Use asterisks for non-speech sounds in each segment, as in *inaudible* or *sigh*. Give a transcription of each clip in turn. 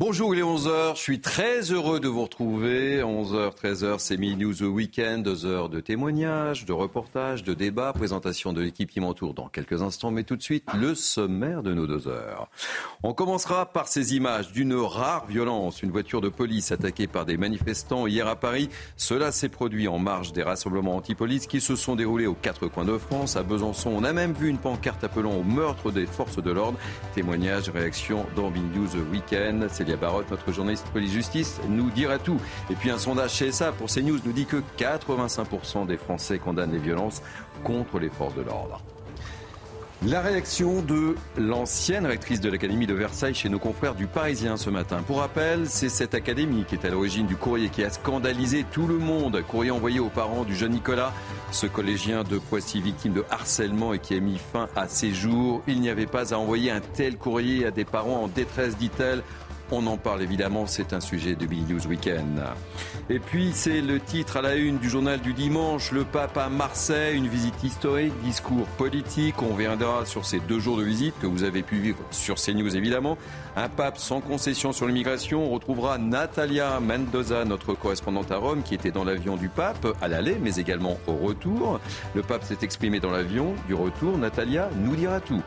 Bonjour, il est 11h. Je suis très heureux de vous retrouver. 11h, 13h, c'est Mini News Weekend. Deux heures de témoignages, de reportages, de débats, présentation de l'équipe qui m'entoure dans quelques instants. Mais tout de suite, le sommaire de nos deux heures. On commencera par ces images d'une rare violence. Une voiture de police attaquée par des manifestants hier à Paris. Cela s'est produit en marge des rassemblements anti-police qui se sont déroulés aux quatre coins de France. À Besançon, on a même vu une pancarte appelant au meurtre des forces de l'ordre. Témoignages, réactions dans Mini News Weekend. Barotte, notre journaliste police-justice, nous dira tout. Et puis un sondage CSA pour CNews nous dit que 85% des Français condamnent les violences contre les forces de l'ordre. La réaction de l'ancienne rectrice de l'Académie de Versailles chez nos confrères du Parisien ce matin. Pour rappel, c'est cette académie qui est à l'origine du courrier qui a scandalisé tout le monde. Courrier envoyé aux parents du jeune Nicolas, ce collégien de Poissy victime de harcèlement et qui a mis fin à ses jours. Il n'y avait pas à envoyer un tel courrier à des parents en détresse, dit-elle. On en parle évidemment, c'est un sujet de Big News Weekend. Et puis c'est le titre à la une du journal du dimanche, le pape à Marseille, une visite historique, discours politique. On reviendra sur ces deux jours de visite que vous avez pu vivre sur CNews évidemment. Un pape sans concession sur l'immigration. On retrouvera Natalia Mendoza, notre correspondante à Rome, qui était dans l'avion du pape à l'aller, mais également au retour. Le pape s'est exprimé dans l'avion du retour. Natalia nous dira tout.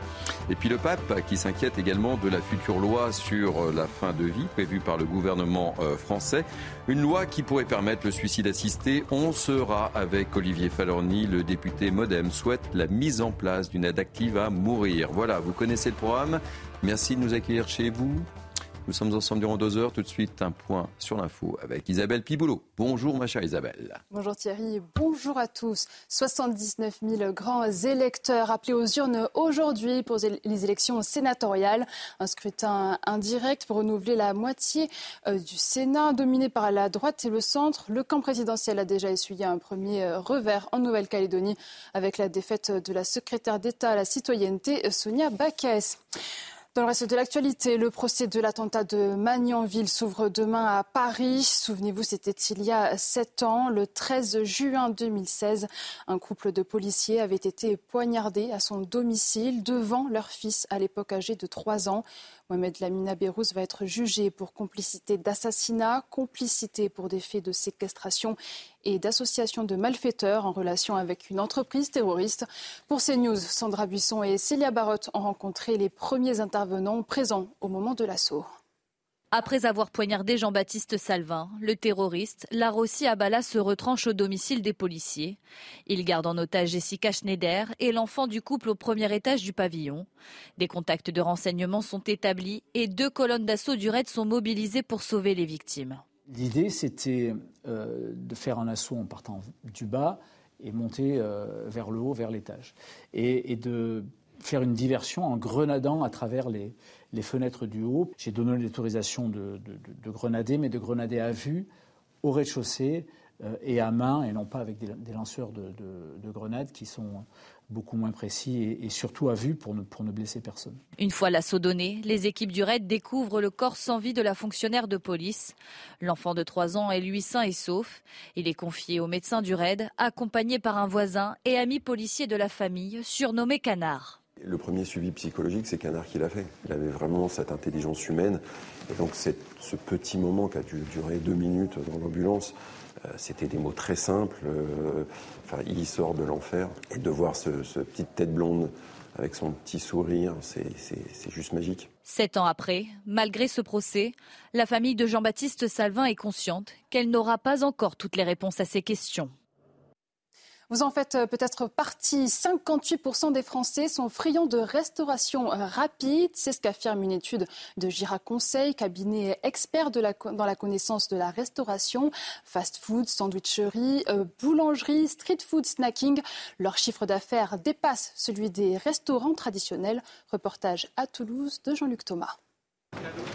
Et puis le pape qui s'inquiète également de la future loi sur la fin de vie prévue par le gouvernement français. Une loi qui pourrait permettre le suicide assisté. On sera avec Olivier Falorni, le député Modem, souhaite la mise en place d'une aide active à mourir. Voilà, vous connaissez le programme. Merci de nous accueillir chez vous. Nous sommes ensemble durant deux heures. Tout de suite, un point sur l'info avec Isabelle Piboulot. Bonjour, ma chère Isabelle. Bonjour Thierry, bonjour à tous. 79 000 grands électeurs appelés aux urnes aujourd'hui pour les élections sénatoriales. Un scrutin indirect pour renouveler la moitié du Sénat, dominé par la droite et le centre. Le camp présidentiel a déjà essuyé un premier revers en Nouvelle-Calédonie avec la défaite de la secrétaire d'État à la citoyenneté, Sonia Bacaes. Dans le reste de l'actualité, le procès de l'attentat de Magnanville s'ouvre demain à Paris. Souvenez-vous, c'était il y a sept ans, le 13 juin 2016. Un couple de policiers avait été poignardé à son domicile devant leur fils, à l'époque âgé de trois ans. Mohamed Lamina Berrouz va être jugé pour complicité d'assassinat, complicité pour des faits de séquestration et d'association de malfaiteurs en relation avec une entreprise terroriste. Pour CNews, Sandra Buisson et Célia Barotte ont rencontré les premiers intervenants présents au moment de l'assaut. Après avoir poignardé Jean-Baptiste Salvin, le terroriste, Larossi Abala se retranche au domicile des policiers. Il garde en otage Jessica Schneider et l'enfant du couple au premier étage du pavillon. Des contacts de renseignement sont établis et deux colonnes d'assaut du raid sont mobilisées pour sauver les victimes. L'idée, c'était euh, de faire un assaut en partant du bas et monter euh, vers le haut, vers l'étage. Et, et de faire une diversion en grenadant à travers les, les fenêtres du haut. J'ai donné l'autorisation de, de, de, de, grenader, mais de grenader à vue, au rez-de-chaussée euh, et à main, et non pas avec des, lanceurs de, grenades qui sont beaucoup moins précis et, et, surtout à vue pour ne, pour ne blesser personne. Une fois l'assaut donné, les équipes du raid découvrent le corps sans vie de la fonctionnaire de police. L'enfant de 3 ans est lui sain et sauf. Il est confié au médecin du raid, accompagné par un voisin et ami policier de la famille, surnommé Canard. Le premier suivi psychologique, c'est Canard qui l'a fait. Il avait vraiment cette intelligence humaine. Et donc ce petit moment qui a dû durer deux minutes dans l'ambulance, euh, c'était des mots très simples. Euh, il sort de l'enfer. Et de voir ce, petite tête blonde avec son petit sourire, c'est juste magique. Sept ans après, malgré ce procès, la famille de Jean-Baptiste Salvin est consciente qu'elle n'aura pas encore toutes les réponses à ses questions. Vous en faites euh, peut-être partie. 58% des Français sont friands de restauration euh, rapide. C'est ce qu'affirme une étude de Gira Conseil, cabinet expert dans la connaissance de la restauration. Fast food, sandwicherie, euh, boulangerie, street food, snacking. Leur chiffre d'affaires dépasse celui des restaurants traditionnels. Reportage à Toulouse de Jean-Luc Thomas.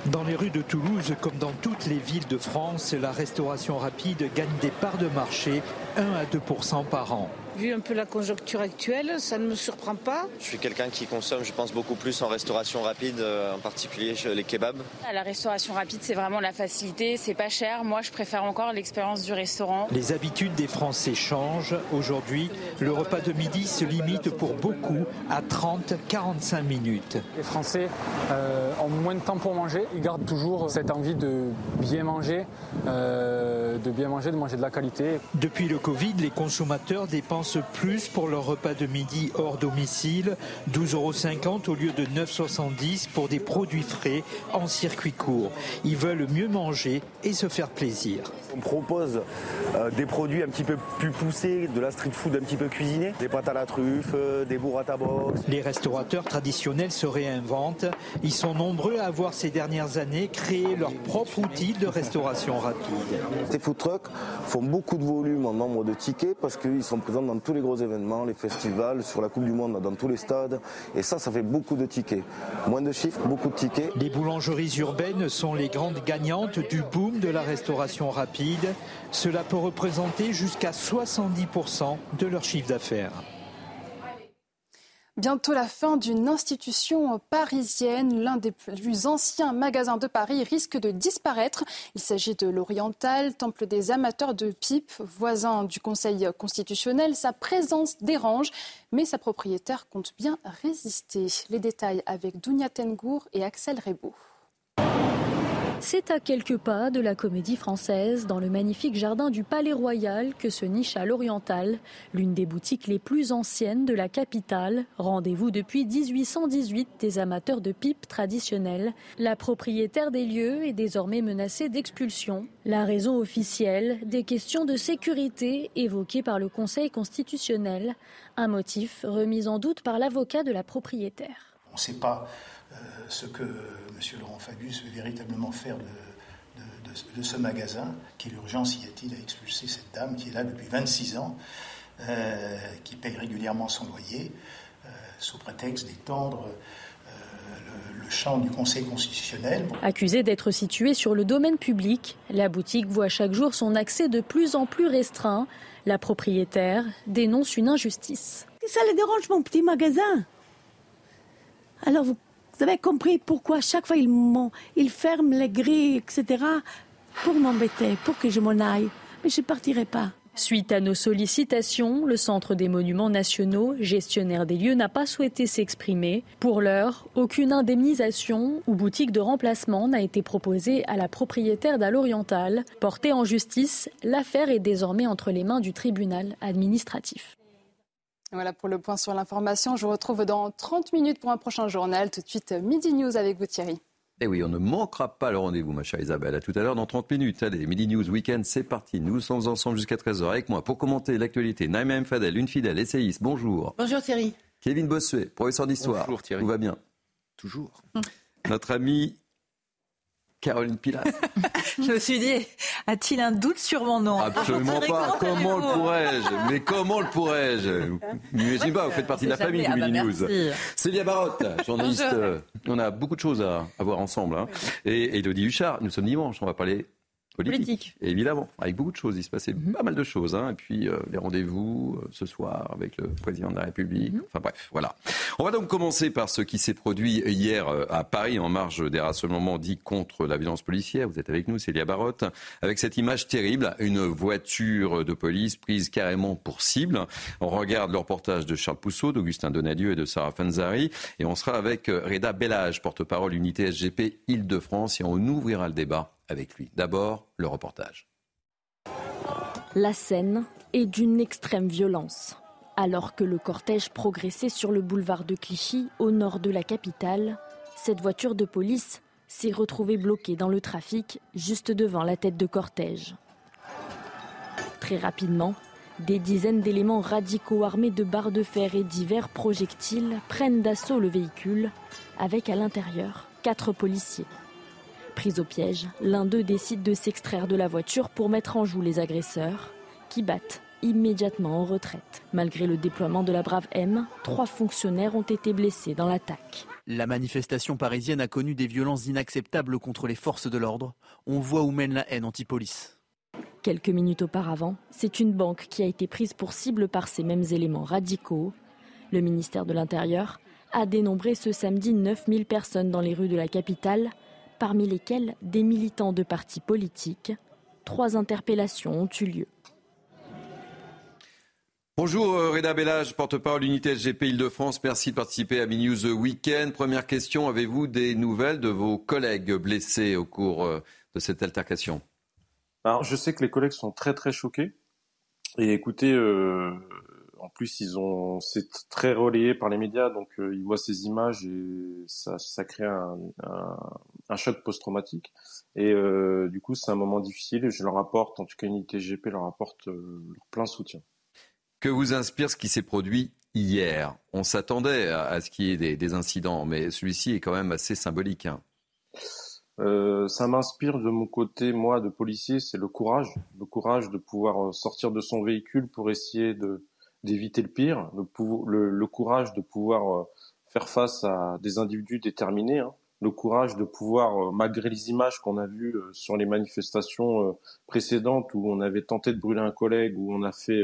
Dans les rues de Toulouse, comme dans toutes les villes de France, la restauration rapide gagne des parts de marché 1 à 2% par an. Vu un peu la conjoncture actuelle, ça ne me surprend pas. Je suis quelqu'un qui consomme, je pense, beaucoup plus en restauration rapide, euh, en particulier les kebabs. La restauration rapide, c'est vraiment la facilité, c'est pas cher. Moi, je préfère encore l'expérience du restaurant. Les habitudes des Français changent. Aujourd'hui, le repas de midi se limite pour beaucoup à 30-45 minutes. Les Français euh, ont moins de temps pour manger. Ils gardent toujours cette envie de bien manger, euh, de bien manger, de manger de la qualité. Depuis le Covid, les consommateurs dépensent plus pour leur repas de midi hors domicile, 12,50 euros au lieu de 9,70 pour des produits frais en circuit court. Ils veulent mieux manger et se faire plaisir. On propose euh, des produits un petit peu plus poussés, de la street food un petit peu cuisinée, des pâtes à la truffe, euh, des burrata box. Les restaurateurs traditionnels se réinventent. Ils sont nombreux à avoir ces dernières années créé leur propre outil de restauration rapide. Food trucks font beaucoup de volume en nombre de tickets parce qu'ils sont présents dans tous les gros événements, les festivals, sur la Coupe du Monde, dans tous les stades. Et ça, ça fait beaucoup de tickets. Moins de chiffres, beaucoup de tickets. Les boulangeries urbaines sont les grandes gagnantes du boom de la restauration rapide. Cela peut représenter jusqu'à 70% de leur chiffre d'affaires. Bientôt la fin d'une institution parisienne. L'un des plus anciens magasins de Paris risque de disparaître. Il s'agit de l'Oriental, temple des amateurs de pipe, voisin du Conseil constitutionnel. Sa présence dérange, mais sa propriétaire compte bien résister. Les détails avec Dounia Tengour et Axel Rebaud. C'est à quelques pas de la comédie française, dans le magnifique jardin du Palais Royal, que se niche à l'Oriental, l'une des boutiques les plus anciennes de la capitale. Rendez-vous depuis 1818 des amateurs de pipes traditionnelles. La propriétaire des lieux est désormais menacée d'expulsion. La raison officielle, des questions de sécurité évoquées par le Conseil constitutionnel. Un motif remis en doute par l'avocat de la propriétaire. On ne sait pas euh, ce que M. Laurent Fabius veut véritablement faire de, ce magasin. Quelle urgence y a-t-il à expulser cette dame qui est là depuis 26 ans, euh, qui paye régulièrement son loyer, euh, sous prétexte d'étendre le, champ du Conseil constitutionnel. Accusée d'être située sur le domaine public, la boutique voit chaque jour son accès de plus en plus restreint. La propriétaire dénonce une injustice. Ça les dérange mon petit magasin. Alors vous vous avez compris pourquoi chaque fois ils, ferment les grilles, etc. pour m'embêter, pour que je m'en aille. Mais je ne partirai pas. Suite à nos sollicitations, le Centre des Monuments Nationaux, gestionnaire des lieux, n'a pas souhaité s'exprimer. Pour l'heure, aucune indemnisation ou boutique de remplacement n'a été proposée à la propriétaire d'Al-Oriental. Portée en justice, l'affaire est désormais entre les mains du tribunal administratif. Voilà pour le point sur l'information. Je vous retrouve dans 30 minutes pour un prochain journal. Tout de suite, Midi News avec vous Thierry. Eh oui, on ne manquera pas le rendez-vous, ma chère Isabelle. À tout à l'heure dans 30 minutes. Allez, Midi News Weekend, c'est parti. Nous sommes ensemble jusqu'à 13h avec moi pour commenter l'actualité. Naïma M. Fadel, une fidèle essayiste. Bonjour. Bonjour Thierry. Kevin Bossuet, professeur d'histoire. Bonjour Thierry. Tout va bien Toujours. Notre ami Caroline Pilat. *laughs* je me suis dit, a-t-il un doute sur mon nom? Absolument pas. Comment le pourrais-je? Mais comment le pourrais-je? N'imagine pas, vous faites partie de la famille du Mini News. Célia Barotte, journaliste. On a beaucoup de choses à, voir ensemble. Hein. Et Elodie Huchard, nous sommes dimanche, on va parler politique. Évidemment, avec beaucoup de choses. Il se passait mhm. pas mal de choses. Hein. Et puis euh, les rendez-vous euh, ce soir avec le président de la République. Mhm. Enfin bref, voilà. On va donc commencer par ce qui s'est produit hier euh, à Paris en marge des rassemblements dits contre la violence policière. Vous êtes avec nous, Célia Barotte, avec cette image terrible, une voiture de police prise carrément pour cible. On regarde le reportage de Charles Pousseau, d'Augustin Donadieu et de Sarah Fanzari. Et on sera avec Reda Bellage, porte-parole unité SGP Île-de-France. Et on ouvrira le débat avec lui. D'abord, le reportage. La scène est d'une extrême violence. Alors que le cortège progressait sur le boulevard de Clichy, au nord de la capitale, cette voiture de police s'est retrouvée bloquée dans le trafic juste devant la tête de cortège. Très rapidement, Des dizaines d'éléments radicaux armés de barres de fer et divers projectiles prennent d'assaut le véhicule, avec à l'intérieur quatre policiers. Pris au piège, l'un d'eux décide de s'extraire de la voiture pour mettre en joue les agresseurs, qui battent immédiatement en retraite. Malgré le déploiement de la Brave M, trois fonctionnaires ont été blessés dans l'attaque. La manifestation parisienne a connu des violences inacceptables contre les forces de l'ordre. On voit où mène la haine anti-police. Quelques minutes auparavant, c'est une banque qui a été prise pour cible par ces mêmes éléments radicaux. Le ministère de l'Intérieur a dénombré ce samedi 9000 personnes dans les rues de la capitale, parmi lesquelles des militants de partis politiques. Trois interpellations ont eu lieu. Bonjour euh, Reda Bellage, porte-parole unité SGP Île-de-France. Merci de participer à News Weekend. Première question, avez-vous des nouvelles de vos collègues blessés au cours euh, de cette altercation? Alors, je sais que les collègues sont très très choqués. Et écoutez, euh, en plus, ils ont, c'est très relayé par les médias, donc ils voient ces images et ça, ça crée un, un, un choc post-traumatique. Et du coup, c'est un moment difficile. Et je leur apporte, en tout cas, unité SGP leur apporte leur plein soutien. Que vous inspire ce qui s'est produit hier? On s'attendait à, ce qu'il y ait des, incidents, mais celui-ci est quand même assez symbolique. Hein. Euh, ça m'inspire de mon côté, moi, de policier, c'est le courage, le courage de pouvoir euh, sortir de son véhicule pour essayer de d'éviter le pire, le, le, courage de pouvoir euh, faire face à des individus déterminés, hein. le courage de pouvoir, malgré les images qu'on a vues sur les manifestations précédentes où on avait tenté de brûler un collègue, où on a fait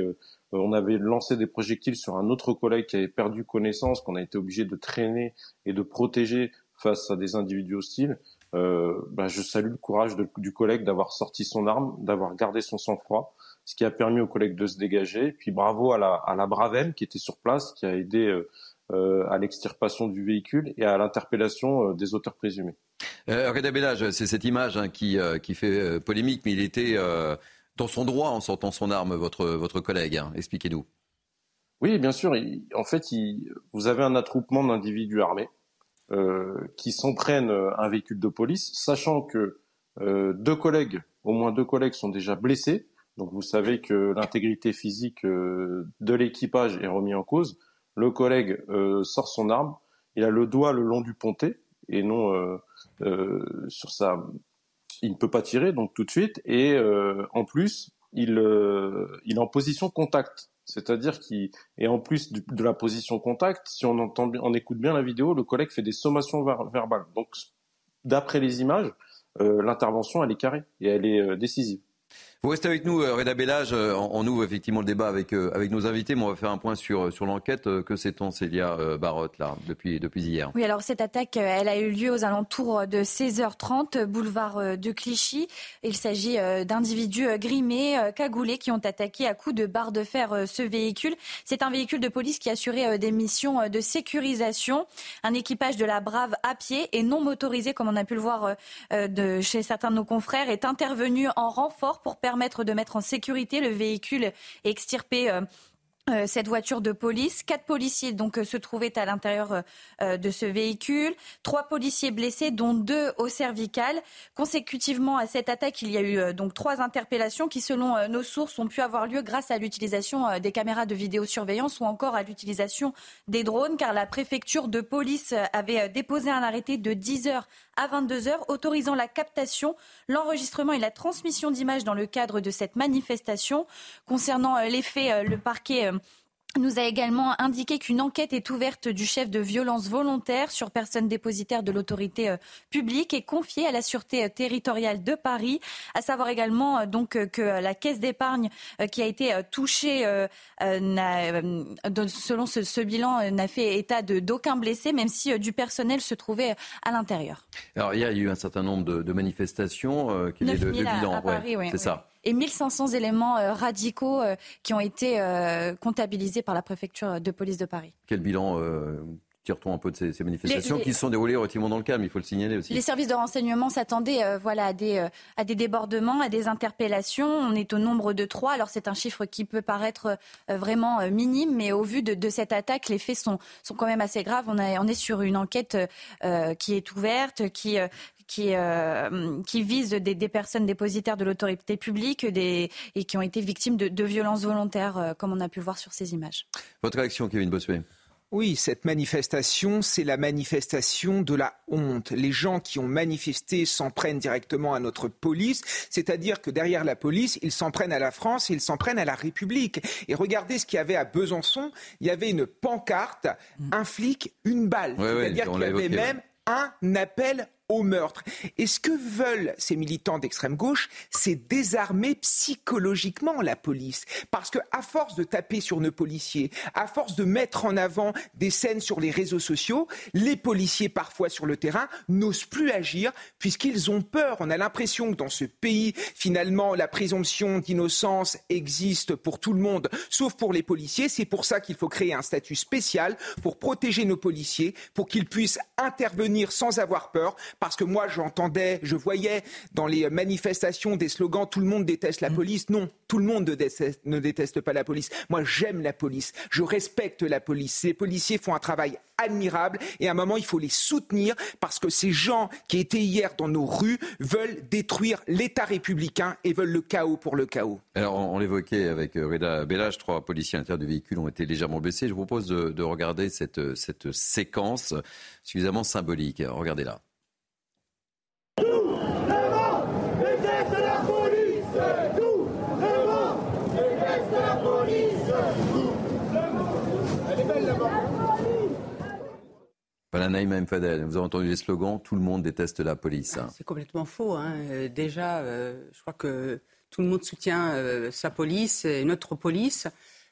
euh, on avait lancé des projectiles sur un autre collègue qui avait perdu connaissance, qu'on a été obligé de traîner et de protéger face à des individus hostiles. Euh, bah, je salue le courage du collègue d'avoir sorti son arme, d'avoir gardé son sang-froid, ce qui a permis au collègue de se dégager. Puis bravo à la, à la Bravem qui était sur place, qui a aidé euh, euh à l'extirpation du véhicule et à l'interpellation euh, des auteurs présumés. Euh, Reda Bellage, c'est cette image hein, qui, qui fait polémique, mais il était dans son droit en sortant son arme, votre, votre collègue. Hein. Expliquez-nous. Oui, bien sûr. en fait, vous avez un attroupement d'individus armés qui s'en prennent un véhicule de police, sachant que deux collègues, au moins deux collègues, sont déjà blessés. Donc vous savez que l'intégrité physique euh, de l'équipage est remise en cause. Le collègue sort son arme, il a le doigt le long du pontet et non sur sa il ne peut pas tirer donc tout de suite. Et euh, en plus il euh, il est en position contact. C'est-à-dire qu'il et en plus de la position contact. Si on entend on écoute bien la vidéo le collègue fait des sommations verbales. Donc d'après les images euh, l'intervention elle est carrée et elle est décisive vous restez avec nous, euh, Reda Bellage. Euh, on, ouvre effectivement le débat avec, euh, avec nos invités, mais on va faire un point sur, sur l'enquête. Que sait-on, Célia Barotte, là, depuis, depuis hier? Oui, alors cette attaque, elle a eu lieu aux alentours de 16h30, boulevard de Clichy. Il s'agit d'individus grimés, cagoulés, qui ont attaqué à coups de barre de fer ce véhicule. C'est un véhicule de police qui assurait des missions de sécurisation. Un équipage de la Brave à pied et non motorisé, comme on a pu le voir de, chez certains de nos confrères, est intervenu en renfort pour permettre permettre de mettre en sécurité le véhicule et extirper euh, euh, cette voiture de police. Quatre policiers donc euh, se trouvaient à l'intérieur de ce véhicule. Trois policiers blessés, dont deux au cervical. Consécutivement à cette attaque, il y a eu donc trois interpellations qui, selon nos sources, ont pu avoir lieu grâce à l'utilisation des caméras de vidéosurveillance ou encore à l'utilisation des drones, car la préfecture de police avait déposé un arrêté de 10 heures à 22 heures autorisant la captation, l'enregistrement et la transmission d'images dans le cadre de cette manifestation. Concernant les faits, le parquet nous a également indiqué qu'une enquête est ouverte du chef de violence volontaire sur personne dépositaire de l'autorité euh, publique et confiée à la sûreté euh, territoriale de Paris. À savoir également euh, donc que la caisse d'épargne qui a été touchée, selon ce, bilan, n'a fait état d'aucun blessé, même si du personnel se trouvait à l'intérieur. Alors il y a eu un certain nombre de, manifestations. quel est le, bilan C'est ça et 1500 éléments euh, radicaux euh, qui ont été euh, comptabilisés par la préfecture de police de Paris. Quel bilan tire-t-on un peu de ces, manifestations Les- les- qui se sont déroulées relativement dans le calme, il faut le signaler aussi. Les services de renseignement s'attendaient euh, voilà, à, des, euh, à des débordements, à des interpellations. On est au nombre de trois. Alors c'est un chiffre qui peut paraître euh, vraiment minime, mais au vu de, de cette attaque, les faits sont, sont quand même assez graves. On, a- on est sur une enquête qui est ouverte, qui... qui, euh, des, des personnes dépositaires de l'autorité publique des, et qui ont été victimes de, de violences volontaires, euh, comme on a pu le voir sur ces images. Votre réaction, Kevin Bossuet? Oui, cette manifestation, c'est la manifestation de la honte. Les gens qui ont manifesté s'en prennent directement à notre police, c'est-à-dire que derrière la police, ils s'en prennent à la France, ils s'en prennent à la République. Et regardez ce qu'il y avait à Besançon, il y avait une pancarte, un flic, une balle. Ouais, c'est-à-dire qu'il y avait évoqué, ouais. même un appel au meurtre. Et ce que veulent ces militants d'extrême gauche, c'est désarmer psychologiquement la police? Parce que à force de taper sur nos policiers, à force de mettre en avant des scènes sur les réseaux sociaux, les policiers parfois sur le terrain n'osent plus agir puisqu'ils ont peur. On a l'impression que dans ce pays, finalement, la présomption d'innocence existe pour tout le monde, sauf pour les policiers. C'est pour ça qu'il faut créer un statut spécial pour protéger nos policiers, pour qu'ils puissent intervenir sans avoir peur. Parce que moi, j'entendais, je voyais dans les manifestations des slogans Tout le monde déteste la police. Non, tout le monde ne déteste, ne déteste pas la police. Moi, j'aime la police. Je respecte la police. Les policiers font un travail admirable et à un moment, il faut les soutenir parce que ces gens qui étaient hier dans nos rues veulent détruire l'État républicain et veulent le chaos pour le chaos. Alors, on, on l'évoquait avec euh, Reda Bellage, trois policiers à l'intérieur du véhicule ont été légèrement blessés. Je vous propose de, de regarder cette, cette séquence suffisamment symbolique. Regardez-la. Déteste la police Tout le monde déteste la police Elle est belle là-bas Voilà, Naïma M. Fadel, vous avez entendu les slogans Tout le monde déteste la police. hein. C'est complètement faux. hein. Euh, Déjà, euh, je crois que tout le monde soutient euh, sa police et notre police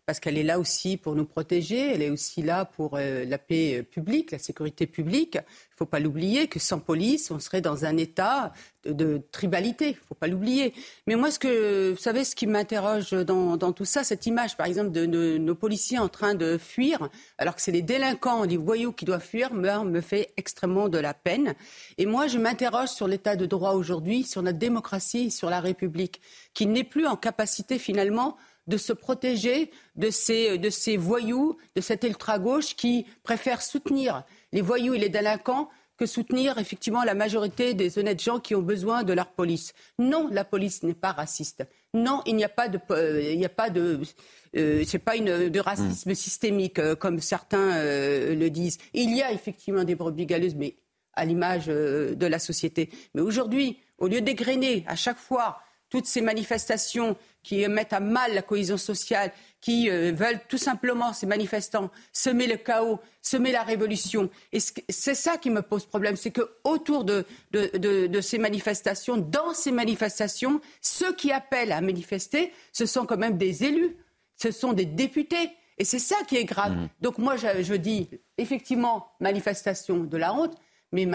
parce qu'elle est là aussi pour nous protéger. Elle est aussi là pour euh, la paix euh, publique, la sécurité publique. Il ne faut pas l'oublier que sans police, on serait dans un état de, tribalité. Il ne faut pas l'oublier. Mais moi, ce que vous savez, ce qui m'interroge dans, dans tout ça, cette image, par exemple, de, nos policiers en train de fuir, alors que c'est les délinquants, les voyous qui doivent fuir, me fait extrêmement de la peine. Et moi, je m'interroge sur l'état de droit aujourd'hui, sur notre démocratie, sur la République, qui n'est plus en capacité finalement de se protéger de ces, de ces voyous, de cette ultra-gauche qui préfère soutenir les voyous et les délinquants que soutenir effectivement la majorité des honnêtes gens qui ont besoin de leur police. Non, la police n'est pas raciste. Non, il n'y a pas de, euh, il n'y a pas de, euh, c'est pas une de racisme systémique euh, comme certains le disent. Il y a effectivement des brebis galeuses, mais à l'image de la société. Mais aujourd'hui, au lieu d'égrener à chaque fois toutes ces manifestations qui mettent à mal la cohésion sociale, qui euh, veulent tout simplement, ces manifestants, semer le chaos, semer la révolution. Et c'est ça qui me pose problème, c'est que autour de, de, de- de ces manifestations, dans ces manifestations, ceux qui appellent à manifester, ce sont quand même des élus, ce sont des députés. Et c'est ça qui est grave. Donc moi, je, je dis effectivement manifestation de la honte, mais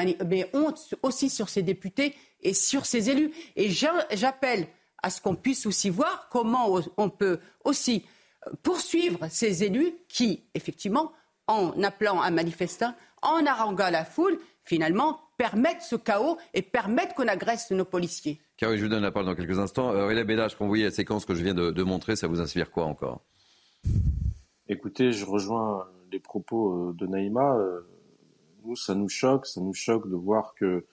honte aussi sur ces députés et sur ces élus. Et j'a- j'appelle à ce qu'on puisse aussi voir comment on peut aussi euh, poursuivre ces élus qui, effectivement, en appelant un manifestant, en haranguant la foule, finalement, permettent ce chaos et permettent qu'on agresse nos policiers. Car je vous donne la parole dans quelques instants. Euh, Aurélia Bellage, quand vous voyez la séquence que je viens de, de montrer, ça vous inspire quoi encore? Écoutez, je rejoins les propos euh, de Naïma. Euh, Nous, ça nous choque, ça nous choque de voir que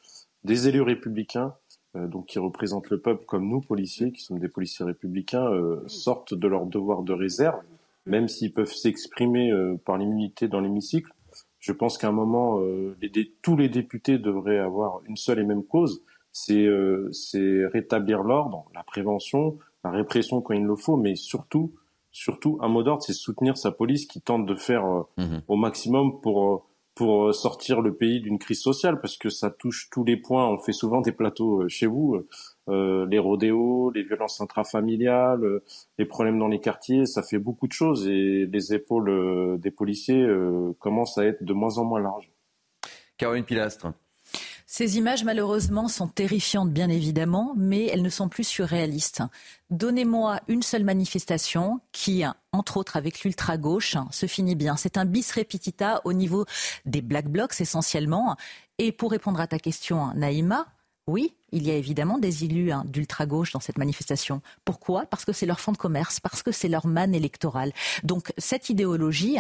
des élus républicains, euh, donc qui représentent le peuple comme nous, policiers, qui sommes des policiers républicains, euh, sortent de leur devoir de réserve, même s'ils peuvent s'exprimer euh, par l'immunité dans l'hémicycle. Je pense qu'à un moment, euh, les tous les députés devraient avoir une seule et même cause, c'est euh, c'est rétablir l'ordre, la prévention, la répression quand il le faut, mais surtout, surtout, un mot d'ordre, c'est soutenir sa police qui tente de faire euh, au maximum pour euh, pour euh, sortir le pays d'une crise sociale, parce que ça touche tous les points. On fait souvent des plateaux euh, chez vous, euh, les rodéos, les violences intrafamiliales, les problèmes dans les quartiers, ça fait beaucoup de choses et les épaules des policiers commencent à être de moins en moins larges. Caroline Pilastre. Ces images, malheureusement, sont terrifiantes, bien évidemment, mais elles ne sont plus surréalistes. Donnez-moi une seule manifestation qui, entre autres avec l'ultra-gauche, se finit bien. C'est un bis repetita au niveau des black blocs essentiellement. Et pour répondre à ta question, Naïma, oui, il y a évidemment des élus hein, d'ultra-gauche dans cette manifestation. Pourquoi? Parce que c'est leur fonds de commerce, parce que c'est leur manne électorale. Donc cette idéologie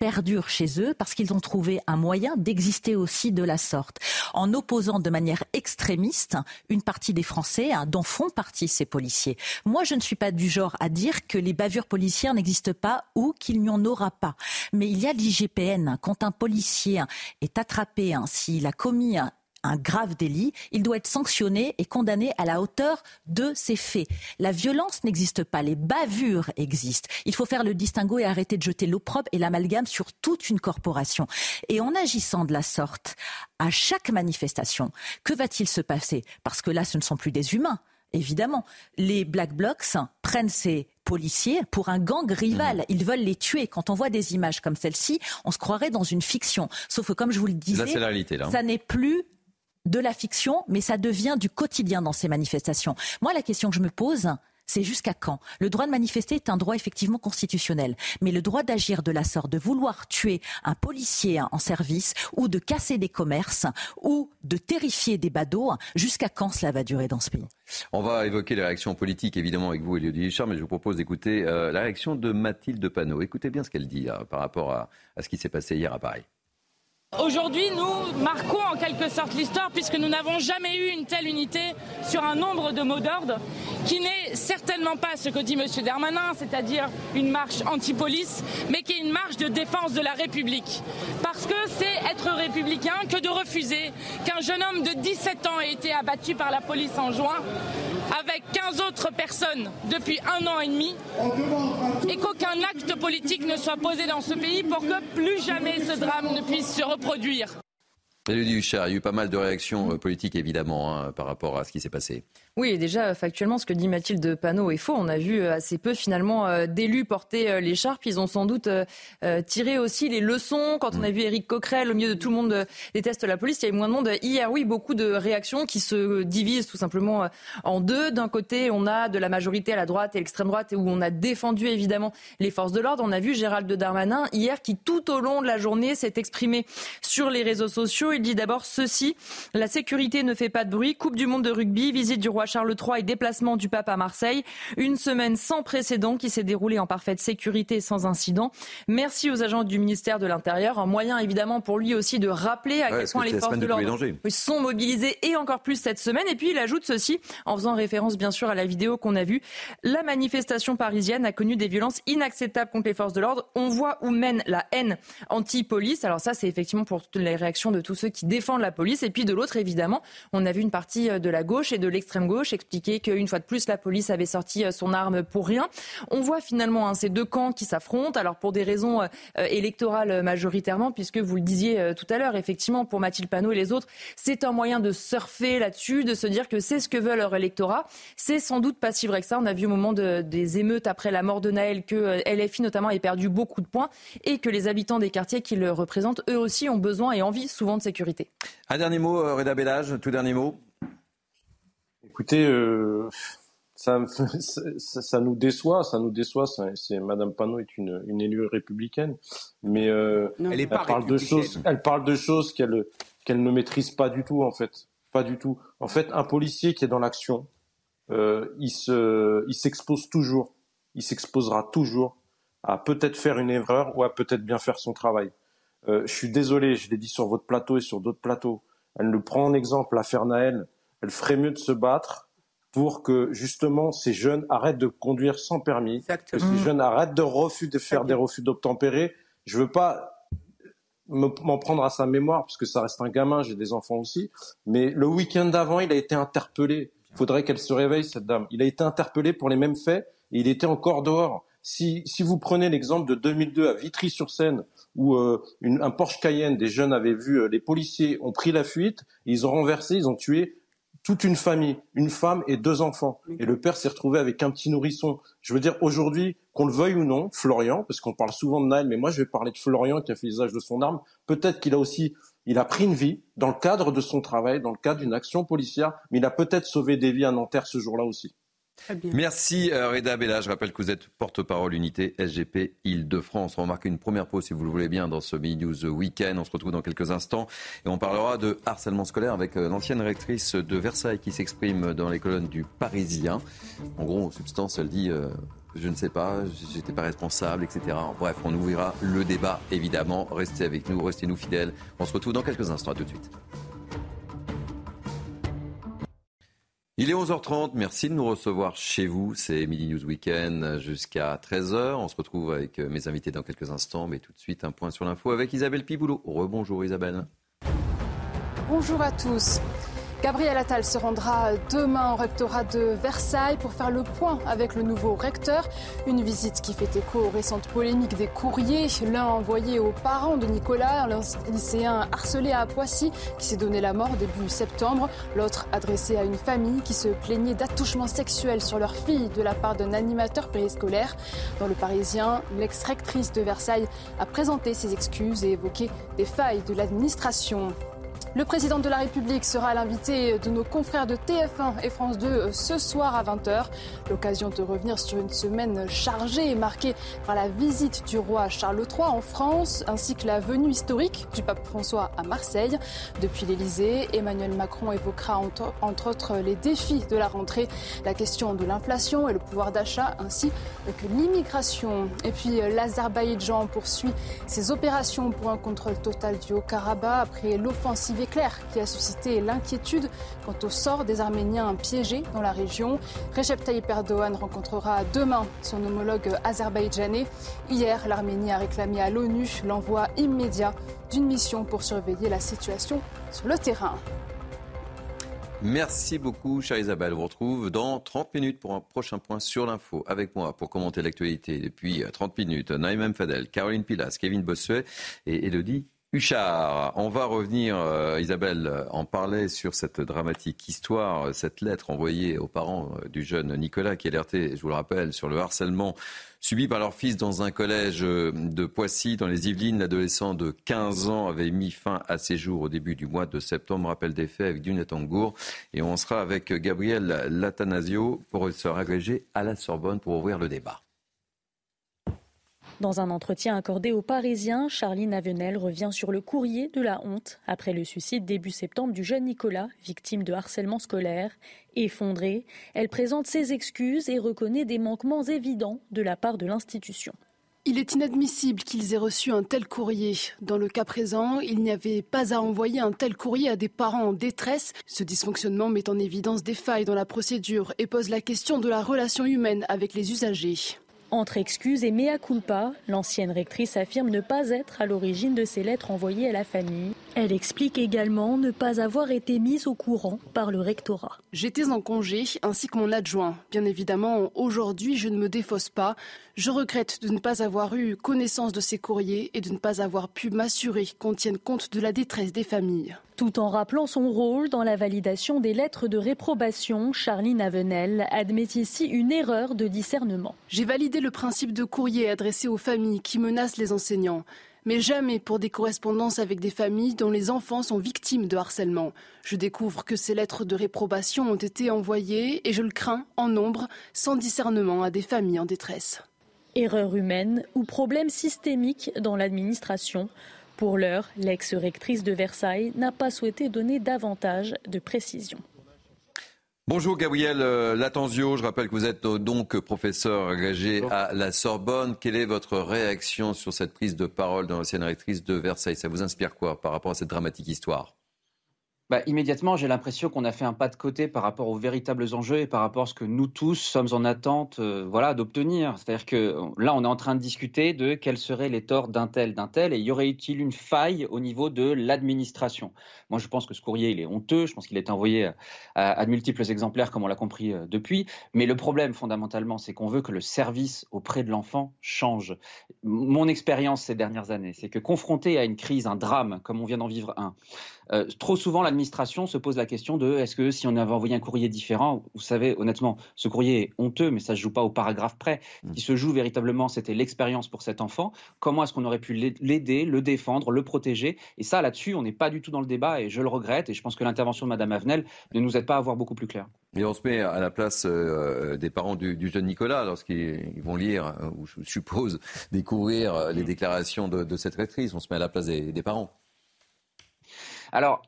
perdure chez eux parce qu'ils ont trouvé un moyen d'exister aussi de la sorte, en opposant de manière extrémiste une partie des Français hein, dont font partie ces policiers. Moi, je ne suis pas du genre à dire que les bavures policières n'existent pas ou qu'il n'y en aura pas. Mais il y a l'IGPN. Quand un policier est attrapé, hein, s'il a commis un grave délit, il doit être sanctionné et condamné à la hauteur de ses faits. La violence n'existe pas, les bavures existent. Il faut faire le distinguo et arrêter de jeter l'opprobre et l'amalgame sur toute une corporation. Et en agissant de la sorte, à chaque manifestation, que va-t-il se passer? Parce que là, ce ne sont plus des humains. Évidemment, les Black Blocs prennent ces policiers pour un gang rival. Mmh. Ils veulent les tuer. Quand on voit des images comme celle-ci, on se croirait dans une fiction. Sauf que, comme je vous le disais, ça n'est plus de la fiction, mais ça devient du quotidien dans ces manifestations. Moi, la question que je me pose, c'est jusqu'à quand? Le droit de manifester est un droit effectivement constitutionnel, mais le droit d'agir de la sorte, de vouloir tuer un policier en service, ou de casser des commerces, ou de terrifier des badauds, jusqu'à quand cela va durer dans ce pays? On va évoquer les réactions politiques, évidemment, avec vous, Elodie Richard, mais je vous propose d'écouter euh, la réaction de Mathilde Panot. Écoutez bien ce qu'elle dit euh, par rapport à ce qui s'est passé hier à Paris. Aujourd'hui, nous marquons en quelque sorte l'histoire puisque nous n'avons jamais eu une telle unité sur un nombre de mots d'ordre qui n'est certainement pas ce que dit M. Darmanin, c'est-à-dire une marche anti-police, mais qui est une marche de défense de la République. Parce que c'est être républicain que de refuser qu'un jeune homme de 17 ans ait été abattu par la police en juin avec 15 autres personnes depuis un an et demi et qu'aucun acte politique ne soit posé dans ce pays pour que plus jamais ce drame ne puisse se reproduire produire. Élodie Huchard, il y a eu pas mal de réactions euh, politiques évidemment hein, par rapport à ce qui s'est passé. Oui, déjà, factuellement, ce que dit Mathilde Panot est faux. On a vu euh, assez peu, finalement, euh, d'élus porter euh, l'écharpe. Ils ont sans doute tiré aussi les leçons. Quand on a vu Éric Coquerel, au milieu de tout le monde déteste la police, il y a eu moins de monde. Hier, oui, beaucoup de réactions qui se divisent tout simplement en deux. D'un côté, on a de la majorité à la droite et l'extrême droite, où on a défendu, évidemment, les forces de l'ordre. On a vu Gérald Darmanin, hier, qui, tout au long de la journée, s'est exprimé sur les réseaux sociaux. Il dit d'abord ceci, la sécurité ne fait pas de bruit. Coupe du monde de rugby, visite du roi Charles III et déplacement du pape à Marseille. Une semaine sans précédent qui s'est déroulée en parfaite sécurité et sans incident. Merci aux agents du ministère de l'Intérieur. Un moyen évidemment pour lui aussi de rappeler à quel point les forces de l'ordre sont mobilisées et encore plus cette semaine. Et puis il ajoute ceci en faisant référence bien sûr à la vidéo qu'on a vue. La manifestation parisienne a connu des violences inacceptables contre les forces de l'ordre. On voit où mène la haine anti-police. Alors ça c'est effectivement pour toutes les réactions de tous ceux qui défendent la police. Et puis de l'autre évidemment, on a vu une partie de la gauche et de l'extrême gauche expliquer qu'une fois de plus, la police avait sorti euh, son arme pour rien. On voit finalement hein, ces deux camps qui s'affrontent, alors pour des raisons euh, électorales majoritairement, puisque vous le disiez euh, tout à l'heure, effectivement, pour Mathilde Panot et les autres, c'est un moyen de surfer là-dessus, de se dire que c'est ce que veut leur électorat. C'est sans doute pas si vrai que ça. On a vu au moment des émeutes après la mort de Naël que LFI notamment ait perdu beaucoup de points et que les habitants des quartiers qui le représentent, eux aussi, ont besoin et envie souvent de sécurité. Un dernier mot, Reda Bellage, tout dernier mot. Écoutez, euh, *laughs* ça, ça, nous déçoit, ça nous déçoit. C'est Madame Panot est une, une élue républicaine, mais euh, elle, parle de choses, elle parle de choses qu'elle qu'elle ne maîtrise pas du tout en fait, pas du tout. En fait, un policier qui est dans l'action, euh, il se, il s'expose toujours, il s'exposera toujours à peut-être faire une erreur ou à peut-être bien faire son travail. Euh, je suis désolé, je l'ai dit sur votre plateau et sur d'autres plateaux. Elle le prend en exemple, l'affaire Naël elle ferait mieux de se battre pour que justement ces jeunes arrêtent de conduire sans permis, que ces jeunes arrêtent de refus de faire des refus d'obtempérer. Je veux pas m'en prendre à sa mémoire parce que ça reste un gamin, j'ai des enfants aussi. Mais le week-end d'avant, il a été interpellé. Il faudrait qu'elle se réveille cette dame. Il a été interpellé pour les mêmes faits et il était encore dehors. Si, si vous prenez l'exemple de 2002 à Vitry-sur-Seine, où euh, une, un Porsche Cayenne, des jeunes avaient vu euh, les policiers ont pris la fuite, ils ont renversé, ils ont tué toute une famille, une femme et deux enfants. Et le père s'est retrouvé avec un petit nourrisson. Je veux dire, aujourd'hui, qu'on le veuille ou non, Florian, parce qu'on parle souvent de Naël, mais moi je vais parler de Florian qui a fait usage de son arme. Peut-être qu'il a aussi il a pris une vie dans le cadre de son travail, dans le cadre d'une action policière, mais il a peut-être sauvé des vies à Nanterre ce jour-là aussi. Merci euh, Reda Bella. Je rappelle que vous êtes porte-parole unité SGP Île-de-France. On va marquer une première pause, si vous le voulez bien, dans ce Mini News Weekend. On se retrouve dans quelques instants et on parlera de harcèlement scolaire avec euh, l'ancienne rectrice de Versailles qui s'exprime dans les colonnes du Parisien. En gros, en substance, elle dit euh, je ne sais pas, j'étais pas responsable, etc. Bref, on ouvrira le débat, évidemment. Restez avec nous, restez-nous fidèles. On se retrouve dans quelques instants. À tout de suite. Il est 11h30, merci de nous recevoir chez vous. C'est Midi News Weekend jusqu'à 13h. On se retrouve avec mes invités dans quelques instants, mais tout de suite un point sur l'info avec Isabelle Piboulot. Rebonjour Isabelle. Bonjour à tous. Gabriel Attal se rendra demain au rectorat de Versailles pour faire le point avec le nouveau recteur. Une visite qui fait écho aux récentes polémiques des courriers. L'un envoyé aux parents de Nicolas, un lycéen harcelé à Poissy qui s'est donné la mort début septembre. L'autre adressé à une famille qui se plaignait d'attouchements sexuels sur leur fille de la part d'un animateur périscolaire. Dans le Parisien, l'ex-rectrice de Versailles a présenté ses excuses et évoqué des failles de l'administration. Le président de la République sera l'invité de nos confrères de TF1 et France 2 euh, ce soir à 20h. L'occasion de revenir sur une semaine chargée et marquée par la visite du roi Charles III en France ainsi que la venue historique du pape François à Marseille. Depuis l'Elysée, Emmanuel Macron évoquera entre, autres les défis de la rentrée, la question de l'inflation et le pouvoir d'achat ainsi que l'immigration. Et puis euh, l'Azerbaïdjan poursuit ses opérations pour un contrôle total du Haut-Karabakh après l'offensive éclair qui a suscité l'inquiétude quant au sort des Arméniens piégés dans la région. Recep Tayyip Erdogan rencontrera demain son homologue azerbaïdjanais. Hier, l'Arménie a réclamé à l'ONU l'envoi immédiat d'une mission pour surveiller la situation sur le terrain. Merci beaucoup, chère Isabelle. On vous retrouve dans 30 minutes pour un prochain point sur l'info avec moi pour commenter l'actualité depuis 30 minutes. Naïm Fadel, Caroline Pilas, Kevin Bossuet et Elodie Huchard, on va revenir, euh, Isabelle en parlait sur cette dramatique histoire, cette lettre envoyée aux parents euh, du jeune Nicolas qui alertait, je vous le rappelle, sur le harcèlement subi par leur fils dans un collège euh, de Poissy, dans les Yvelines. L'adolescent de 15 ans avait mis fin à ses jours au début du mois de septembre. Rappel des faits avec Dunette Angour. Et on sera avec Gabriel Latanasio, professeur agrégé à la Sorbonne, pour ouvrir le débat. Dans un entretien accordé aux Parisiens, Charline Avenel revient sur le courrier de la honte après le suicide début septembre du jeune Nicolas, victime de harcèlement scolaire. Effondrée, elle présente ses excuses et reconnaît des manquements évidents de la part de l'institution. Il est inadmissible qu'ils aient reçu un tel courrier. Dans le cas présent, il n'y avait pas à envoyer un tel courrier à des parents en détresse. Ce dysfonctionnement met en évidence des failles dans la procédure et pose la question de la relation humaine avec les usagers. Entre excuses et mea culpa, l'ancienne rectrice affirme ne pas être à l'origine de ces lettres envoyées à la famille. Elle explique également ne pas avoir été mise au courant par le rectorat. J'étais en congé ainsi que mon adjoint. Bien évidemment, aujourd'hui, je ne me défausse pas. Je regrette de ne pas avoir eu connaissance de ces courriers et de ne pas avoir pu m'assurer qu'on tienne compte de la détresse des familles. Tout en rappelant son rôle dans la validation des lettres de réprobation, Charline Avenel admet ici une erreur de discernement. J'ai validé le principe de courrier adressé aux familles qui menacent les enseignants mais jamais pour des correspondances avec des familles dont les enfants sont victimes de harcèlement. Je découvre que ces lettres de réprobation ont été envoyées, et je le crains, en nombre, sans discernement à des familles en détresse. Erreur humaine ou problème systémique dans l'administration. Pour l'heure, l'ex-rectrice de Versailles n'a pas souhaité donner davantage de précisions. Bonjour Gabriel euh, Latenzio, je rappelle que vous êtes euh, donc professeur agrégé à la Sorbonne. Quelle est votre réaction sur cette prise de parole de l'ancienne rectrice de Versailles? Ça vous inspire quoi par rapport à cette dramatique histoire? Bah, immédiatement, j'ai l'impression qu'on a fait un pas de côté par rapport aux véritables enjeux et par rapport à ce que nous tous sommes en attente euh, voilà, d'obtenir. C'est-à-dire que là, on est en train de discuter de quels seraient les torts d'un tel, d'un tel, et y aurait-il une faille au niveau de l'administration? Moi, je pense que ce courrier, il est honteux. Je pense qu'il est envoyé à, de multiples exemplaires, comme on l'a compris euh, depuis. Mais le problème, fondamentalement, c'est qu'on veut que le service auprès de l'enfant change. Mon expérience ces dernières années, c'est que confronté à une crise, un drame, comme on vient d'en vivre un, Euh, trop souvent, l'administration se pose la question de est-ce que si on avait envoyé un courrier différent, vous savez, honnêtement, ce courrier est honteux, mais ça ne se joue pas au paragraphe près. Ce Mm. qui se joue véritablement, c'était l'expérience pour cet enfant. Comment est-ce qu'on aurait pu l'aider, le défendre, le protéger? Et ça, là-dessus, on n'est pas du tout dans le débat et je le regrette. Et je pense que l'intervention de Mme Avenel ne nous aide pas à voir beaucoup plus clair. Et on se met à la place euh, des parents du, du jeune Nicolas lorsqu'ils ils vont lire, euh, ou je suppose découvrir euh, les déclarations de, de cette rectrice. On se met à la place des, des parents. Alors,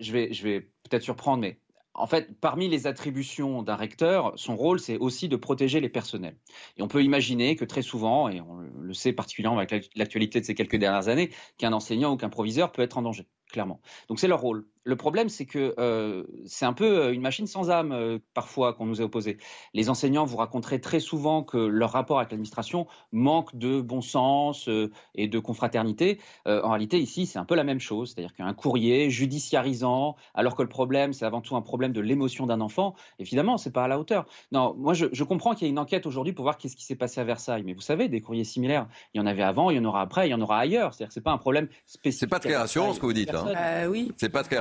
je vais, peut-être surprendre, mais en fait, parmi les attributions d'un recteur, son rôle, c'est aussi de protéger les personnels. Et on peut imaginer que très souvent, et on le sait particulièrement avec l'actualité de ces quelques dernières années, qu'un enseignant ou qu'un proviseur peut être en danger, clairement. Donc c'est leur rôle. Le problème, c'est que euh, c'est un peu une machine sans âme euh, parfois qu'on nous est opposé. Les enseignants vous raconteraient très souvent que leur rapport avec l'administration manque de bon sens euh, et de confraternité. en réalité, ici, c'est un peu la même chose, c'est-à-dire qu'un courrier judiciarisant, alors que le problème, c'est avant tout un problème de l'émotion d'un enfant. Évidemment, c'est pas à la hauteur. Non, moi, je, je comprends qu'il y ait une enquête aujourd'hui pour voir qu'est-ce qui s'est passé à Versailles, mais vous savez, des courriers similaires, il y en avait avant, il y en aura après, il y en aura ailleurs. C'est-à-dire que c'est pas un problème spécifique. C'est pas très rassurant ce que vous dites. Hein. Euh, oui. C'est pas très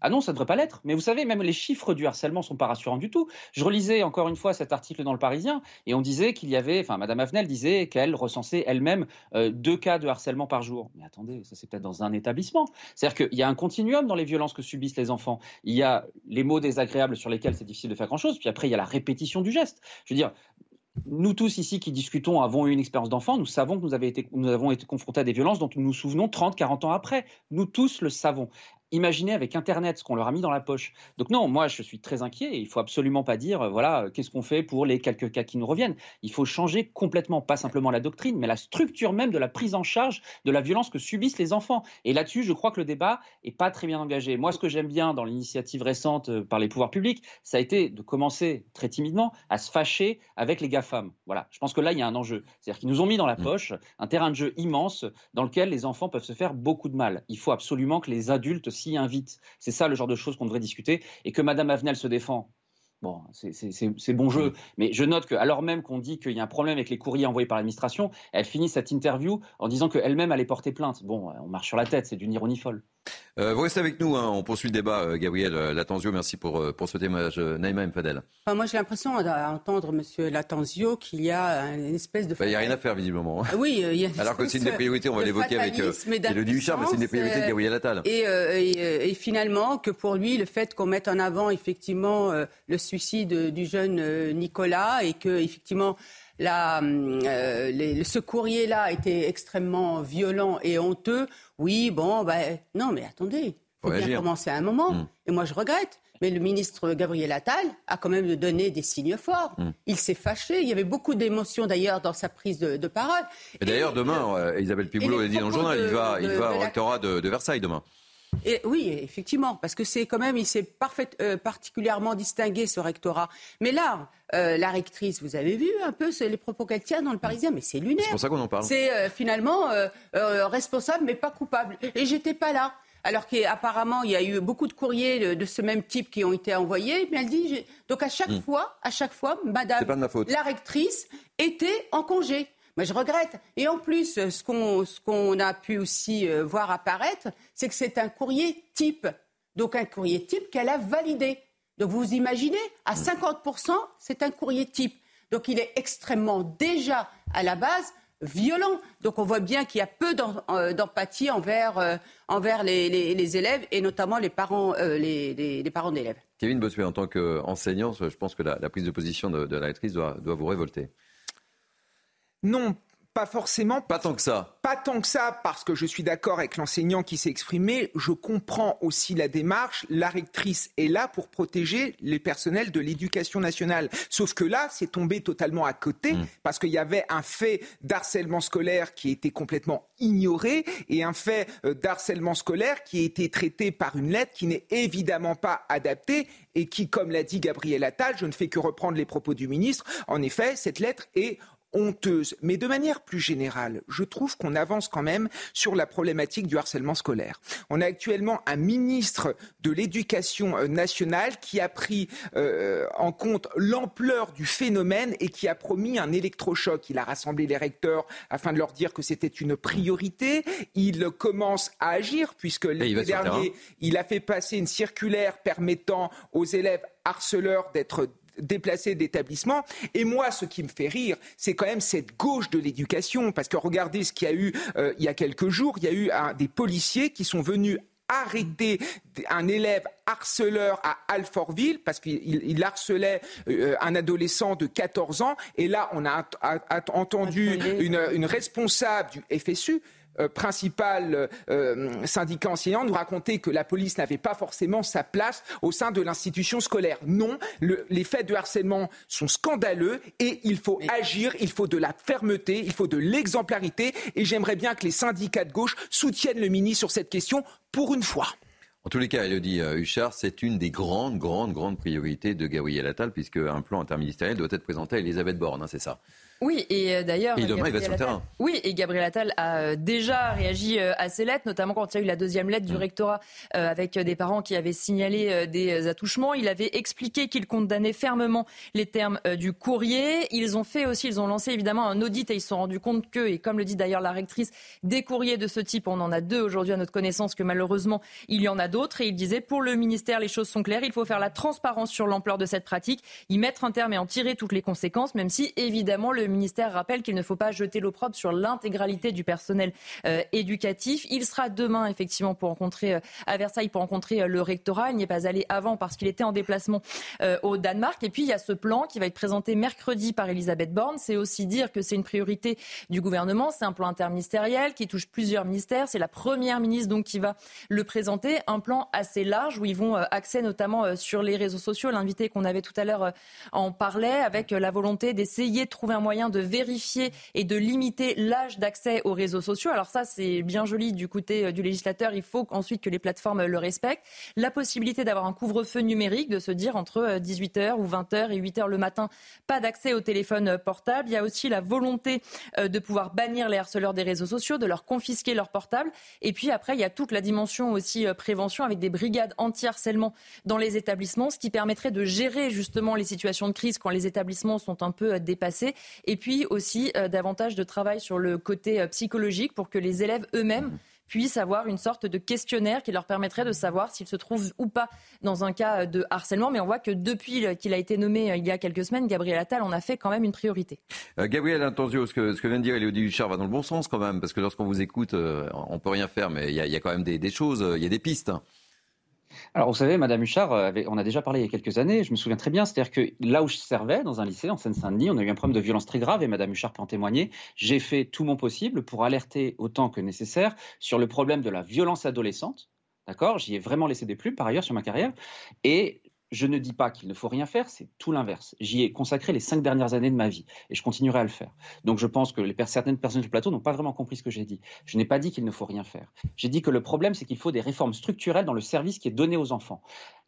Ah non, ça ne devrait pas l'être. Mais vous savez, même les chiffres du harcèlement sont pas rassurants du tout. Je relisais encore une fois cet article dans le Parisien et on disait qu'il y avait, enfin, Madame Avenel disait qu'elle recensait elle-même euh, deux cas de harcèlement par jour. Mais attendez, ça c'est peut-être dans un établissement. C'est-à-dire qu'il y a un continuum dans les violences que subissent les enfants. Il y a les mots désagréables sur lesquels c'est difficile de faire grand-chose, puis après il y a la répétition du geste. Je veux dire, nous tous ici qui discutons avons eu une expérience d'enfant, nous savons que nous, avons été, nous avons été confrontés à des violences dont nous nous souvenons 30, 40 ans après. Nous tous le savons. Imaginez avec Internet ce qu'on leur a mis dans la poche. Donc non, moi je suis très inquiet. Et il faut absolument pas dire, euh, voilà, euh, qu'est-ce qu'on fait pour les quelques cas qui nous reviennent. Il faut changer complètement, pas simplement la doctrine, mais la structure même de la prise en charge de la violence que subissent les enfants. Et là-dessus, je crois que le débat est pas très bien engagé. Moi, ce que j'aime bien dans l'initiative récente euh, par les pouvoirs publics, ça a été de commencer très timidement à se fâcher avec les GAFAM. Voilà, je pense que là, il y a un enjeu. C'est-à-dire qu'ils nous ont mis dans la poche un terrain de jeu immense dans lequel les enfants peuvent se faire beaucoup de mal. Il faut absolument que les adultes invite. C'est ça le genre de choses qu'on devrait discuter. Et que Madame Avenel se défend. Bon, c'est bon jeu, mais je note que, alors même qu'on dit qu'il y a un problème avec les courriers envoyés par l'administration, elle finit cette interview en disant qu'elle-même allait porter plainte. Bon, on marche sur la tête, c'est d'une ironie folle. Euh, vous restez avec nous, hein, on poursuit le débat. Euh, Gabriel euh, Latenzio, merci pour, euh, pour ce témoignage. Euh, Naïma Mfadel. Enfin, moi, j'ai l'impression d'entendre M. Latenzio qu'il y a une espèce de. Il n'y bah, a rien à faire, visiblement. Ah oui, il y a Alors que c'est une des priorités, on va l'évoquer avec Elodie Huchard, mais c'est une des priorités de Gabriel Attal. Et, et, et, finalement, que pour lui, le fait qu'on mette en avant, effectivement, le suicide du jeune Nicolas et que, effectivement, la, euh, les, ce courrier-là était extrêmement violent et honteux. Oui, bon, ben, non, mais attendez, il faut, faut bien commencer à un moment. Mm. Et moi, je regrette. Mais le ministre Gabriel Attal a quand même donné des signes forts. Mm. Il s'est fâché. Il y avait beaucoup d'émotions d'ailleurs dans sa prise de, de parole. Et, et d'ailleurs, demain, Isabelle Piboulot l'a dit dans le journal, de, il va, il va au rectorat de Versailles demain. Et, oui, effectivement, parce que c'est quand même, il s'est euh, particulièrement distingué ce rectorat. Mais là, euh, la rectrice, vous avez vu un peu les propos qu'elle tient dans le Parisien, mais c'est lunaire. C'est pour ça qu'on en parle. C'est euh, finalement responsable, mais pas coupable. Et j'étais pas là. Alors qu'apparemment, il y a eu beaucoup de courriers de, de, ce même type qui ont été envoyés. Mais elle dit, donc à chaque mmh. fois, à chaque fois, Madame la rectrice était en congé. Mais je regrette. Et en plus, ce qu'on qu a pu aussi euh, voir apparaître, c'est que c'est un courrier type. Donc un courrier type qu'elle a validé. Donc vous imaginez, à 50%, c'est un courrier type. Donc il est extrêmement déjà à la base violent. Donc on voit bien qu'il y a peu d'empathie envers, euh, les, élèves et notamment les parents, euh, les, parents d'élèves. Kevin Bossuet, en tant qu'enseignant, je pense que la, prise de position de, la lectrice doit, doit vous révolter. Non, pas forcément. Pas tant que ça. Pas tant que ça, parce que je suis d'accord avec l'enseignant qui s'est exprimé. Je comprends aussi la démarche. La rectrice est là pour protéger les personnels de l'éducation nationale. Sauf que là, c'est tombé totalement à côté, mmh. parce qu'il y avait un fait d'harcèlement scolaire qui était complètement ignoré et un fait d'harcèlement scolaire qui a été traité par une lettre qui n'est évidemment pas adaptée et qui, comme l'a dit Gabriel Attal, je ne fais que reprendre les propos du ministre. En effet, cette lettre est honteuse. Mais de manière plus générale, je trouve qu'on avance quand même sur la problématique du harcèlement scolaire. On a actuellement un ministre de l'Éducation euh, nationale qui a pris euh, en compte l'ampleur du phénomène et qui a promis un électrochoc. Il a rassemblé les recteurs afin de leur dire que c'était une priorité. Il commence à agir puisque l'été dernier, il a fait passer une circulaire permettant aux élèves harceleurs d'être déplacés d'établissement. Et moi, ce qui me fait rire, c'est quand même cette gauche de l'éducation. Parce que regardez ce qu'il y a eu euh, il y a quelques jours. Il y a eu des policiers qui sont venus arrêter un élève harceleur à Alfortville parce qu'il harcelait euh, un adolescent de 14 ans. Et là, on a, entendu une, une responsable du FSU principal euh, syndicat enseignant nous racontait que la police n'avait pas forcément sa place au sein de l'institution scolaire. Non, les faits de harcèlement sont scandaleux et il faut agir, il faut de la fermeté, il faut de l'exemplarité et j'aimerais bien que les syndicats de gauche soutiennent le ministre sur cette question pour une fois. En tous les cas, Elodie euh, Huchard, c'est une des grandes, grandes, grandes priorités de Gabriel Attal, puisque un plan interministériel doit être présenté à Elisabeth Borne, hein, c'est ça oui, et euh, d'ailleurs. Il devrait être sur le terrain. Oui, et Gabriel Attal a euh, déjà réagi euh, à ces lettres, notamment quand il y a eu la deuxième lettre du mm. rectorat avec des parents qui avaient signalé des attouchements. Il avait expliqué qu'il condamnait fermement les termes du courrier. Ils ont fait aussi, ils ont lancé évidemment un audit et ils se sont rendus compte que, et comme le dit d'ailleurs la rectrice, des courriers de ce type, on en a deux aujourd'hui à notre connaissance, que malheureusement il y en a d'autres. Et il disait, pour le ministère, les choses sont claires. Il faut faire la transparence sur l'ampleur de cette pratique, y mettre un terme et en tirer toutes les conséquences, même si évidemment le ministère rappelle qu'il ne faut pas jeter l'opprobre sur l'intégralité du personnel euh, éducatif. Il sera demain, effectivement, pour rencontrer euh, à Versailles, pour rencontrer euh, le rectorat. Il n'y est pas allé avant parce qu'il était en déplacement au Danemark. Et puis, il y a ce plan qui va être présenté mercredi par Elisabeth Borne. C'est aussi dire que c'est une priorité du gouvernement. C'est un plan interministériel qui touche plusieurs ministères. C'est la première ministre donc qui va le présenter. Un plan assez large où ils vont axer notamment sur les réseaux sociaux. L'invité qu'on avait tout à l'heure en parlait avec la volonté d'essayer de trouver un moyen de vérifier et de limiter l'âge d'accès aux réseaux sociaux. Alors ça, c'est bien joli du côté euh, du législateur. Il faut ensuite que les plateformes le respectent. La possibilité d'avoir un couvre-feu numérique, de se dire entre 18h euh, ou 20h et 8h le matin, pas d'accès au téléphone euh, portable. Il y a aussi la volonté de pouvoir bannir les harceleurs des réseaux sociaux, de leur confisquer leur portable. Et puis après, il y a toute la dimension aussi prévention avec des brigades anti-harcèlement dans les établissements, ce qui permettrait de gérer justement les situations de crise quand les établissements sont un peu dépassés. Et puis aussi euh, davantage de travail sur le côté euh, psychologique pour que les élèves eux-mêmes mmh. puissent avoir une sorte de questionnaire qui leur permettrait de savoir s'ils se trouvent ou pas dans un cas euh, de harcèlement. Mais on voit que depuis qu'il a été nommé il y a quelques semaines, Gabriel Attal en a fait quand même une priorité. Gabriel Intenzio, ce que, ce que vient de dire Elodie Huchard va dans le bon sens quand même, parce que lorsqu'on vous écoute, on peut rien faire, mais il y, a quand même des, des choses, il y a des pistes. Alors, vous savez, Madame Huchard, euh, on a déjà parlé il y a quelques années, je me souviens très bien, c'est-à-dire que là où je servais, dans un lycée en Seine-Saint-Denis, on a eu un problème de violence très grave et Madame Huchard peut en témoigner. J'ai fait tout mon possible pour alerter autant que nécessaire sur le problème de la violence adolescente. D'accord? J'y ai vraiment laissé des plumes par ailleurs sur ma carrière. Et je ne dis pas qu'il ne faut rien faire, c'est tout l'inverse. J'y ai consacré les cinq dernières années de ma vie et je continuerai à le faire. Donc je pense que certaines personnes du plateau n'ont pas vraiment compris ce que j'ai dit. Je n'ai pas dit qu'il ne faut rien faire. J'ai dit que le problème, c'est qu'il faut des réformes structurelles dans le service qui est donné aux enfants.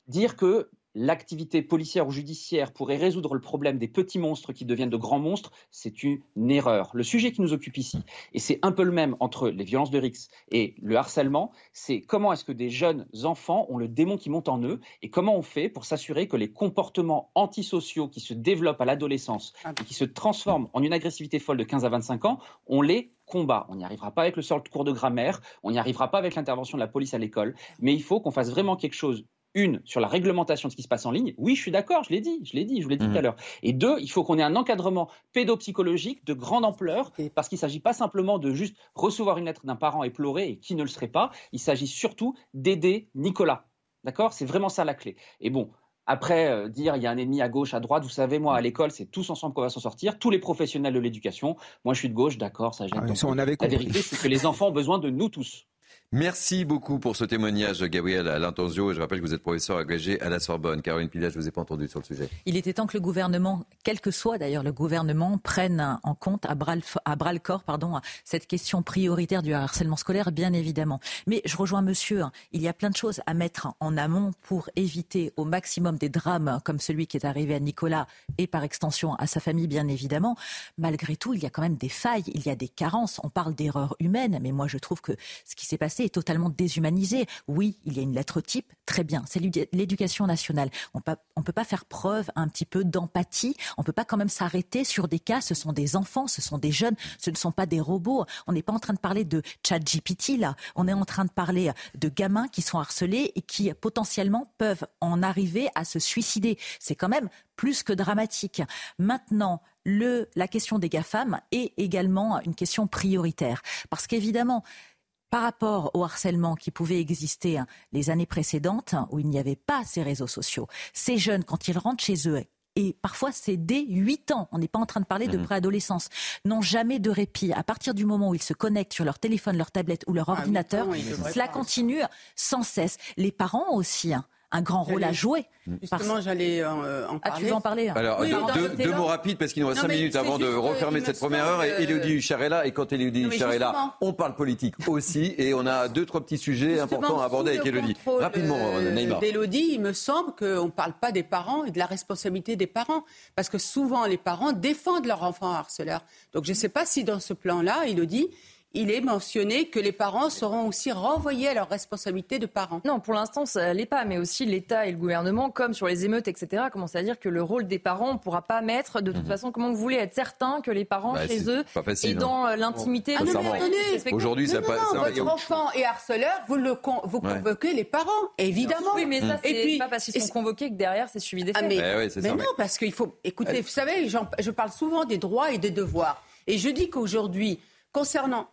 Dire que l'activité policière ou judiciaire pourrait résoudre le problème des petits monstres qui deviennent de grands monstres, c'est une erreur. Le sujet qui nous occupe ici, et c'est un peu le même entre les violences de Rix et le harcèlement, c'est comment est-ce que des jeunes enfants ont le démon qui monte en eux et comment on fait pour s'assurer que les comportements antisociaux qui se développent à l'adolescence et qui se transforment en une agressivité folle de 15 à 25 ans, on les combat. On n'y arrivera pas avec le sort de cours de grammaire, on n'y arrivera pas avec l'intervention de la police à l'école, mais il faut qu'on fasse vraiment quelque chose une, sur la réglementation de ce qui se passe en ligne. Oui, je suis d'accord, je l'ai dit, je l'ai dit, je vous l'ai dit tout à mhm. l'heure. Et deux, il faut qu'on ait un encadrement pédopsychologique de grande ampleur, parce qu'il ne s'agit pas simplement de juste recevoir une lettre d'un parent et pleurer, et qui ne le serait pas. Il s'agit surtout d'aider Nicolas. D'accord? C'est vraiment ça la clé. Et bon, après, euh, dire il y a un ennemi à gauche, à droite, vous savez, moi, à l'école, c'est tous ensemble qu'on va s'en sortir. Tous les professionnels de l'éducation. Moi, je suis de gauche, d'accord, ça gêne. Ah, on avait la vérité, c'est que les enfants ont besoin de nous tous. Merci beaucoup pour ce témoignage, Gabriel Lintenzio. Je rappelle que vous êtes professeur agrégé à la Sorbonne. Caroline Pilat, je ne vous ai pas entendu sur le sujet. Il était temps que le gouvernement, quel que soit d'ailleurs le gouvernement, prenne en compte à bras, le, corps pardon, cette question prioritaire du harcèlement scolaire, bien évidemment. Mais je rejoins monsieur, hein. il y a plein de choses à mettre en amont pour éviter au maximum des drames comme celui qui est arrivé à Nicolas et par extension à sa famille, bien évidemment. Malgré tout, il y a quand même des failles, il y a des carences. On parle d'erreurs humaines, mais moi je trouve que ce qui s'est passé totalement déshumanisé. Oui, il y a une lettre type, très bien, c'est l'éducation nationale. On ne peut pas faire preuve un petit peu d'empathie. On ne peut pas quand même s'arrêter sur des cas, ce sont des enfants, ce sont des jeunes, ce ne sont pas des robots. On n'est pas en train de parler de chat GPT là, on est en train de parler de gamins qui sont harcelés et qui potentiellement peuvent en arriver à se suicider. C'est quand même plus que dramatique. Maintenant, la question des GAFAM est également une question prioritaire. Parce qu'évidemment, par rapport au harcèlement qui pouvait exister hein, les années précédentes, hein, où il n'y avait pas ces réseaux sociaux, ces jeunes, quand ils rentrent chez eux, et parfois c'est dès 8 ans, on n'est pas en train de parler de mmh. préadolescence, n'ont jamais de répit. À partir du moment où ils se connectent sur leur téléphone, leur tablette ou leur ah ordinateur, cela continue sans cesse. Les parents aussi. Hein, un grand rôle à jouer. Justement, j'allais euh, en, parler. Ah, tu veux en parler hein Alors, deux, mots rapides parce qu'il nous reste cinq minutes avant de refermer cette première heure. Et Elodie Huchard est là. Et quand Elodie Huchard est là, on parle politique aussi. Et on a deux, trois petits sujets importants à aborder avec Elodie. Rapidement, euh, Neymar. D'Elodie, il me semble qu'on ne parle pas des parents et de la responsabilité des parents. Parce que souvent, les parents défendent leur enfant harceleur. Donc, je ne sais pas si dans ce plan-là, Elodie, il est mentionné que les parents seront aussi renvoyés à leurs responsabilités de parents. Non, pour l'instant, ça l'est pas, mais aussi l'État et le gouvernement, comme sur les émeutes, etc., commencent à dire que le rôle des parents, on ne pourra pas mettre. De toute mhm. façon, comment vous voulez être certain que les parents, bah, chez eux, et dans euh, l'intimité... Ah, Aujourd'hui, ça passe. Votre enfant est harceleur, vous, le vous convoquez les parents, évidemment. Oui, mais ça, c'est n'est pas parce qu'ils sont convoqués que derrière, c'est suivi des ah, faits. mais, non, parce qu'il faut... Écoutez, vous savez, je parle souvent des droits et des devoirs. Et je dis qu'aujourd'hui, concernant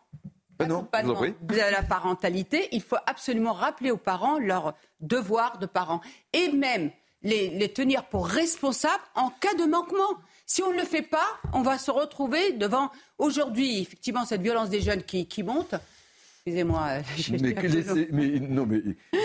de la parentalité, il faut absolument rappeler aux parents leurs devoirs de parents et même les, tenir pour responsables en cas de manquement. Si on ne le fait pas, on va se retrouver devant aujourd'hui effectivement cette violence des jeunes qui, qui monte. Excusez-moi. *laughs* Mais, mais, non, mais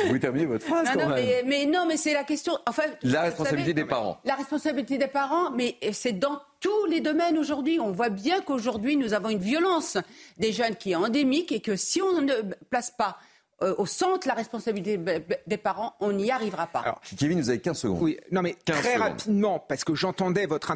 vous terminez votre phrase non, quand non, même. Mais, non, mais c'est la question. Enfin, la responsabilité des parents. La responsabilité des parents, mais c'est dans tous les domaines aujourd'hui. On voit bien qu'aujourd'hui, nous avons une violence des jeunes qui est endémique et que si on ne place pas euh, au centre la responsabilité des parents, on n'y arrivera pas. Alors, Kevin, vous avez 15 secondes. Oui, non mais très rapidement, parce que j'entendais votre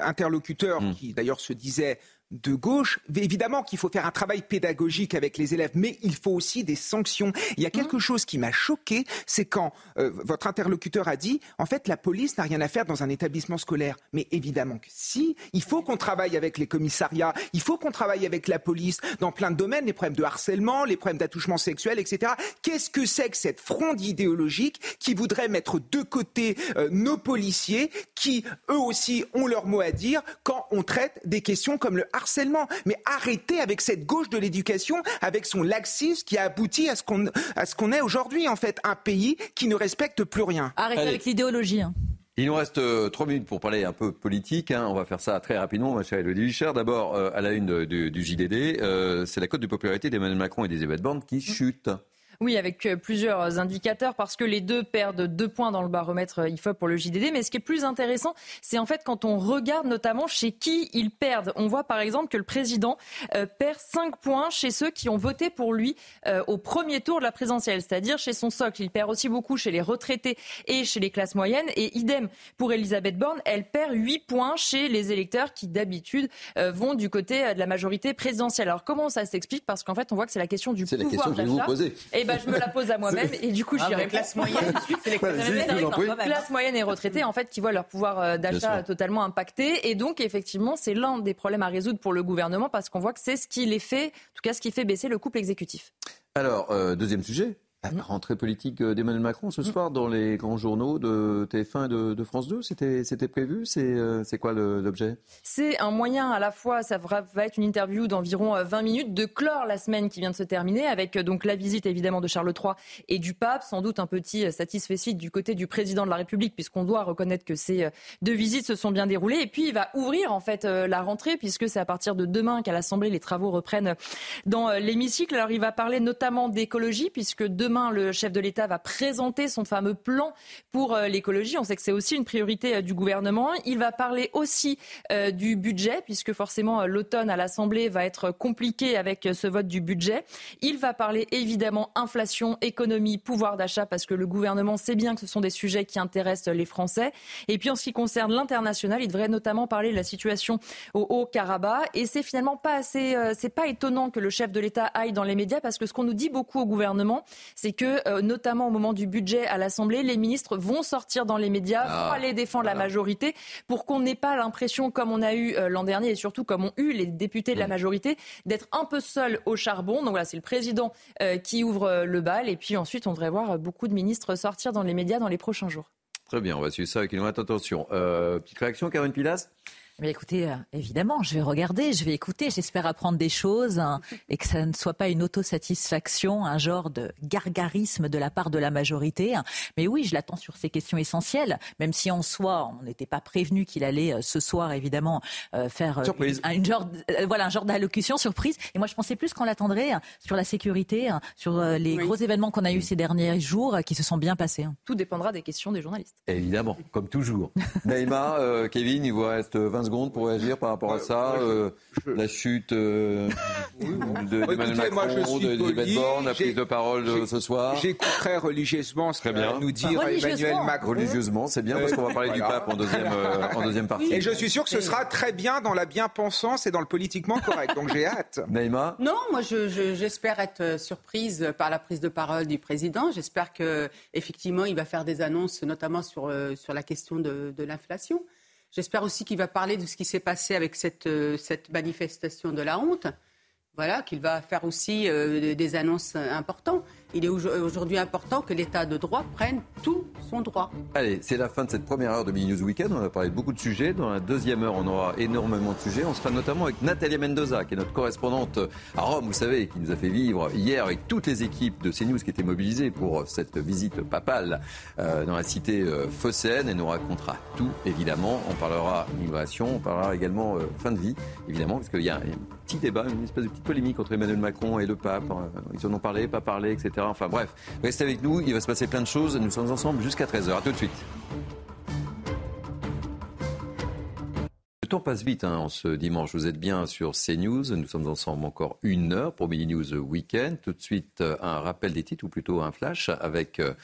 interlocuteur hmm. qui d'ailleurs se disait de gauche. Évidemment qu'il faut faire un travail pédagogique avec les élèves, mais il faut aussi des sanctions. Il y a quelque chose qui m'a choqué, c'est quand euh, votre interlocuteur a dit, en fait, la police n'a rien à faire dans un établissement scolaire. Mais évidemment que si, il faut qu'on travaille avec les commissariats, il faut qu'on travaille avec la police dans plein de domaines, les problèmes de harcèlement, les problèmes d'attouchement sexuel, etc. Qu'est-ce que c'est que cette fronde idéologique qui voudrait mettre de côté euh, nos policiers, qui eux aussi ont leur mot à dire quand on traite des questions comme le. Mais arrêtez avec cette gauche de l'éducation, avec son laxisme qui a abouti à ce qu'on est aujourd'hui en fait, un pays qui ne respecte plus rien. Arrêtez avec l'idéologie. Hein. Il nous reste euh, trois minutes pour parler un peu politique. Hein. On va faire ça très rapidement, ma chère Elodie Richard. D'abord, euh, à la une du, JDD, euh, c'est la cote de popularité d'Emmanuel Macron et des Borne qui chute. Oui, avec euh, plusieurs indicateurs, parce que les deux perdent deux points dans le baromètre IFOP pour le JDD. Mais ce qui est plus intéressant, c'est en fait quand on regarde notamment chez qui ils perdent. On voit par exemple que le président euh, perd cinq points chez ceux qui ont voté pour lui euh, au premier tour de la présidentielle, c'est-à-dire chez son socle. Il perd aussi beaucoup chez les retraités et chez les classes moyennes. Et idem pour Elisabeth Borne, elle perd huit points chez les électeurs qui d'habitude vont du côté de la majorité présidentielle. Alors comment ça s'explique? Parce qu'en fait, on voit que c'est la question du pouvoir d'achat. C'est la question que je vais vous poser. Et bah, je me la pose à moi-même et du coup, j'irai classe moyenne. classe moyenne et retraitée, en fait, qui voient leur pouvoir euh, d'achat totalement impacté. Et donc, effectivement, c'est l'un des problèmes à résoudre pour le gouvernement parce qu'on voit que c'est ce qui les fait, en tout cas, ce qui fait baisser le couple exécutif. Alors, euh, deuxième sujet, La rentrée politique d'Emmanuel Macron ce soir dans les grands journaux de TF1 et de, France 2, c'était prévu euh, C'est quoi l'objet? C'est un moyen à la fois, ça va, être une interview d'environ 20 euh, minutes, de clore la semaine qui vient de se terminer avec euh, donc la visite évidemment de Charles III et du pape, sans doute un petit satisfait du côté du président de la République puisqu'on doit reconnaître que ces deux visites se sont bien déroulées. Et puis il va ouvrir en fait la rentrée puisque c'est à partir de demain qu'à l'Assemblée les travaux reprennent dans l'hémicycle. Alors il va parler notamment d'écologie puisque deux demain, le chef de l'État va présenter son fameux plan pour euh, l'écologie. On sait que c'est aussi une priorité euh, du gouvernement. Il va parler aussi euh, du budget, puisque forcément l'automne à l'Assemblée va être compliqué avec ce vote du budget. Il va parler évidemment inflation, économie, pouvoir d'achat, parce que le gouvernement sait bien que ce sont des sujets qui intéressent les Français. Et puis en ce qui concerne l'international, il devrait notamment parler de la situation au Haut-Karabakh. Et c'est finalement pas assez, c'est pas étonnant que le chef de l'État aille dans les médias, parce que ce qu'on nous dit beaucoup au gouvernement, c'est que, euh, notamment au moment du budget à l'Assemblée, les ministres vont sortir dans les médias, vont ah, aller défendre la majorité, pour qu'on n'ait pas l'impression, comme on a eu euh, l'an dernier, et surtout comme ont eu les députés de la mm. majorité, d'être un peu seuls au charbon. Donc voilà, c'est le président euh, qui ouvre le bal, et puis ensuite, on devrait voir beaucoup de ministres sortir dans les médias dans les prochains jours. Très bien, on va suivre ça avec une attention. petite réaction, Karine Pilas? Mais écoutez, euh, évidemment, je vais regarder, je vais écouter, j'espère apprendre des choses hein, et que ça ne soit pas une autosatisfaction, un genre de gargarisme de la part de la majorité. Mais oui, je l'attends sur ces questions essentielles, même si en soi, on n'était pas prévenu qu'il allait euh, ce soir, évidemment, euh, faire Une, genre, voilà, un genre d'allocution surprise. Et moi, je pensais plus qu'on l'attendrait hein, sur la sécurité, hein, sur les gros événements qu'on a eus ces derniers jours qui se sont bien passés. Tout dépendra des questions des journalistes. Évidemment, comme toujours. *laughs* Naïma, Kevin, il vous reste 20 secondes pour réagir par rapport à ça euh, La chute euh, d'Emmanuel Macron, d'Elisabeth Borne, la prise de parole de ce soir J'écouterai religieusement ce que va nous dire Emmanuel Macron. Religieusement, c'est bien parce qu'on va parler du pape en deuxième, euh, en deuxième partie. Et je suis sûr que ce sera très bien dans la bien-pensance et dans le politiquement correct. Donc j'ai hâte. *laughs* Naïma Non, moi j'espère être surprise par la prise de parole du président. J'espère qu'effectivement il va faire des annonces, notamment sur, sur la question de, de l'inflation. J'espère aussi qu'il va parler de ce qui s'est passé avec cette, euh, manifestation de la honte. Voilà, qu'il va faire aussi euh, des annonces importantes il est aujourd'hui important que l'État de droit prenne tout son droit. Allez, c'est la fin de cette première heure de Mini News Weekend. On a parlé de beaucoup de sujets. Dans la deuxième heure, on aura énormément de sujets. On sera notamment avec Natalia Mendoza, qui est notre correspondante à Rome, vous savez, qui nous a fait vivre hier avec toutes les équipes de CNews qui étaient mobilisées pour cette visite papale euh, dans la cité euh, phocéenne. Elle nous racontera tout, évidemment. On parlera migration, on parlera également euh, fin de vie, évidemment, parce qu'il y, a un petit débat, une espèce de petite polémique entre Emmanuel Macron et le pape. Ils en ont parlé, pas parlé, etc. Enfin bref, restez avec nous, il va se passer plein de choses. Nous sommes ensemble jusqu'à 13h. A tout de suite. Temps passe vite hein, en ce dimanche. Vous êtes bien sur CNews. Nous sommes ensemble encore une heure pour Mini News Weekend. Tout de suite, euh, un rappel des titres ou plutôt un flash avec euh,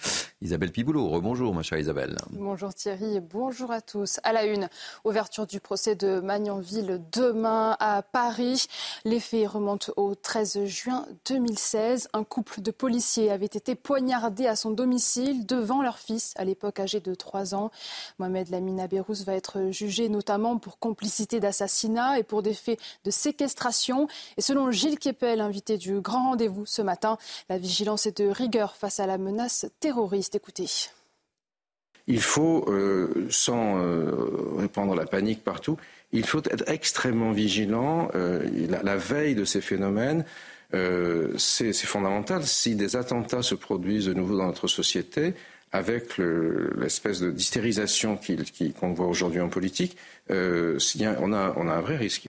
Isabelle Piboulot. Rebonjour, ma chère Isabelle. Bonjour Thierry et bonjour à tous. À la une, ouverture du procès de Magnanville demain à Paris. Les faits remontent au 13 juin 2016. Un couple de policiers avait été poignardé à son domicile devant leur fils, à l'époque âgé de 3 ans. Mohamed Lamina Berous va être jugé notamment pour complicité d'assassinat et pour des faits de séquestration. Et selon Gilles Kepel, invité du grand rendez-vous ce matin, la vigilance est de rigueur face à la menace terroriste. Écoutez. Il faut, euh, sans euh, répandre la panique partout, il faut être extrêmement vigilant. Euh, la, veille de ces phénomènes, c'est fondamental. Si des attentats se produisent de nouveau dans notre société, avec l'espèce d'hystérisation qu'on voit aujourd'hui en politique, euh, on, a, on a un vrai risque.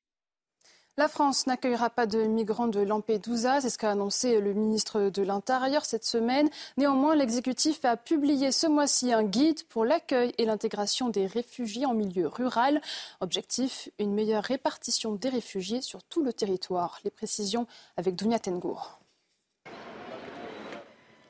La France n'accueillera pas de migrants de Lampedusa, c'est ce qu'a annoncé le ministre de l'Intérieur cette semaine. Néanmoins, l'exécutif a publié ce mois-ci un guide pour l'accueil et l'intégration des réfugiés en milieu rural. Objectif, une meilleure répartition des réfugiés sur tout le territoire. Les précisions avec Dounia Tengour.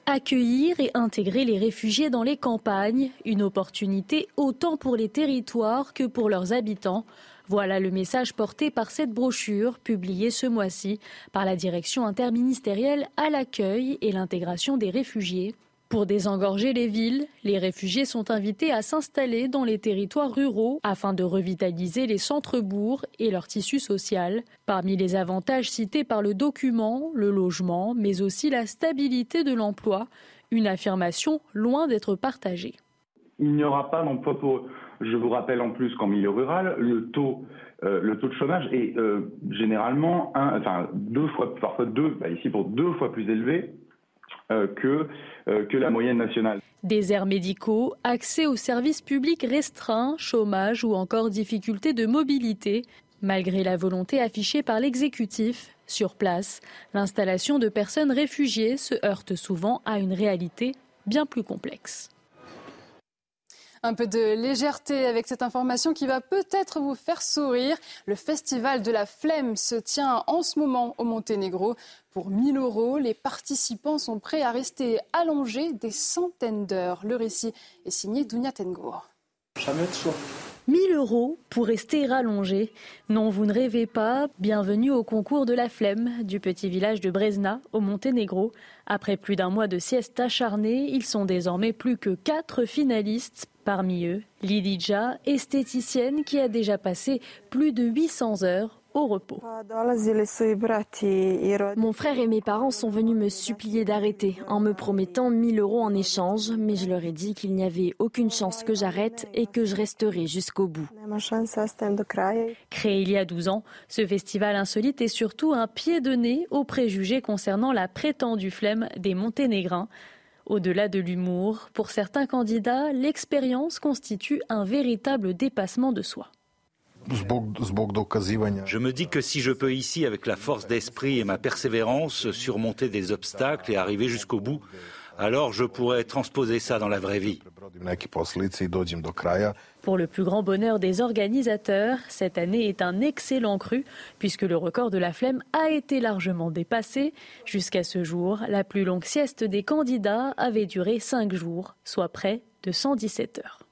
Accueillir et intégrer les réfugiés dans les campagnes, une opportunité autant pour les territoires que pour leurs habitants. Voilà le message porté par cette brochure publiée ce mois-ci par la direction interministérielle à l'accueil et l'intégration des réfugiés. Pour désengorger les villes, les réfugiés sont invités à s'installer dans les territoires ruraux afin de revitaliser les centres-bourgs et leur tissu social. Parmi les avantages cités par le document, le logement, mais aussi la stabilité de l'emploi, une affirmation loin d'être partagée. Il n'y aura pas d'emploi pour eux. Je vous rappelle en plus qu'en milieu rural, le taux, euh, de chômage est euh, généralement bah, deux fois plus élevé que, que la moyenne nationale. Déserts médicaux, accès aux services publics restreints, chômage ou encore difficultés de mobilité. Malgré la volonté affichée par l'exécutif, sur place, l'installation de personnes réfugiées se heurte souvent à une réalité bien plus complexe. Un peu de légèreté avec cette information qui va peut-être vous faire sourire. Le festival de la flemme se tient en ce moment au Monténégro. Pour 1000 euros, les participants sont prêts à rester allongés des centaines d'heures. Le récit est signé Dounia Tengour. 1000 euros pour rester rallongé. Non, vous ne rêvez pas. Bienvenue au concours de la flemme du petit village de Brezna, au Monténégro. Après plus d'un mois de sieste acharnée, ils sont désormais plus que quatre finalistes. Parmi eux, Lidija, esthéticienne qui a déjà passé plus de 800 heures au repos. Mon frère et mes parents sont venus me supplier d'arrêter en me promettant 1000 euros en échange, mais je leur ai dit qu'il n'y avait aucune chance que j'arrête et que je resterai jusqu'au bout. Créé il y a 12 ans, ce festival insolite est surtout un pied de nez aux préjugés concernant la prétendue flemme des Monténégrins. Au-delà de l'humour, pour certains candidats, l'expérience constitue un véritable dépassement de soi. Je me dis que si je peux ici, avec la force d'esprit et ma persévérance, surmonter des obstacles et arriver jusqu'au bout, alors je pourrais transposer ça dans la vraie vie. Pour le plus grand bonheur des organisateurs, cette année est un excellent cru, puisque le record de la flemme a été largement dépassé. Jusqu'à ce jour, la plus longue sieste des candidats avait duré 5 jours, soit près de 117 heures.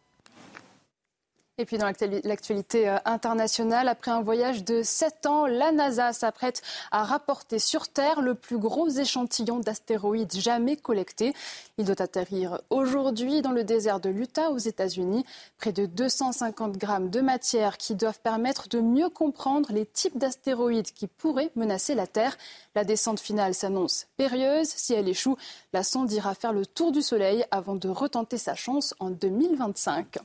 Et puis dans l'actualité euh, internationale, après un voyage de 7 ans, la NASA s'apprête à rapporter sur Terre le plus gros échantillon d'astéroïdes jamais collecté. Il doit atterrir aujourd'hui dans le désert de l'Utah aux États-Unis. Près de 250 grammes de matière qui doivent permettre de mieux comprendre les types d'astéroïdes qui pourraient menacer la Terre. La descente finale s'annonce périlleuse. Si elle échoue, la sonde ira faire le tour du Soleil avant de retenter sa chance en 2025.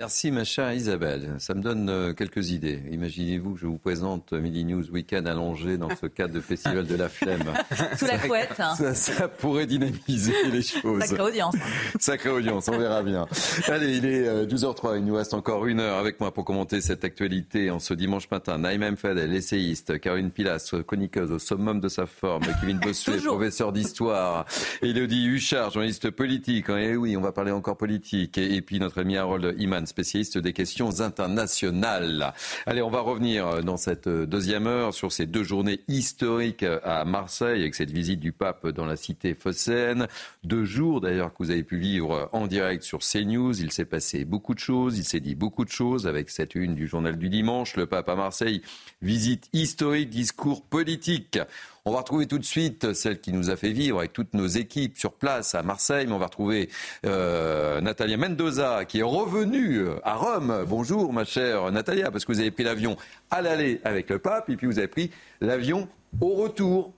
Merci ma chère Isabelle. Ça me donne euh, quelques idées. Imaginez-vous que je vous présente Midi News Weekend allongé dans ce cadre de Festival de la Flemme. *laughs* Sous la couette. Hein. Ça, pourrait dynamiser les *laughs* choses. Sacrée audience. Sacrée audience, on verra bien. Allez, il est 12h03. Euh, il nous reste encore une heure avec moi pour commenter cette actualité en ce dimanche matin. Naïm Fadel, essayiste. Caroline Pilas, chroniqueuse au summum de sa forme. Kevin Bossuet, professeur d'histoire. Elodie Huchard, journaliste politique. Et eh oui, on va parler encore politique. Et, puis notre ami Harold Iman spécialiste des questions internationales. Allez, on va revenir dans cette deuxième heure sur ces deux journées historiques à Marseille avec cette visite du pape dans la cité phocéenne. Deux jours d'ailleurs que vous avez pu vivre en direct sur CNews. Il s'est passé beaucoup de choses, il s'est dit beaucoup de choses avec cette une du journal du dimanche. Le pape à Marseille, visite historique, discours politique. On va retrouver tout de suite celle qui nous a fait vivre avec toutes nos équipes sur place à Marseille. Mais on va retrouver euh, Natalia Mendoza qui est revenue euh, à Rome. Bonjour ma chère Natalia, parce que vous avez pris l'avion à l'aller avec le pape et puis vous avez pris l'avion au retour.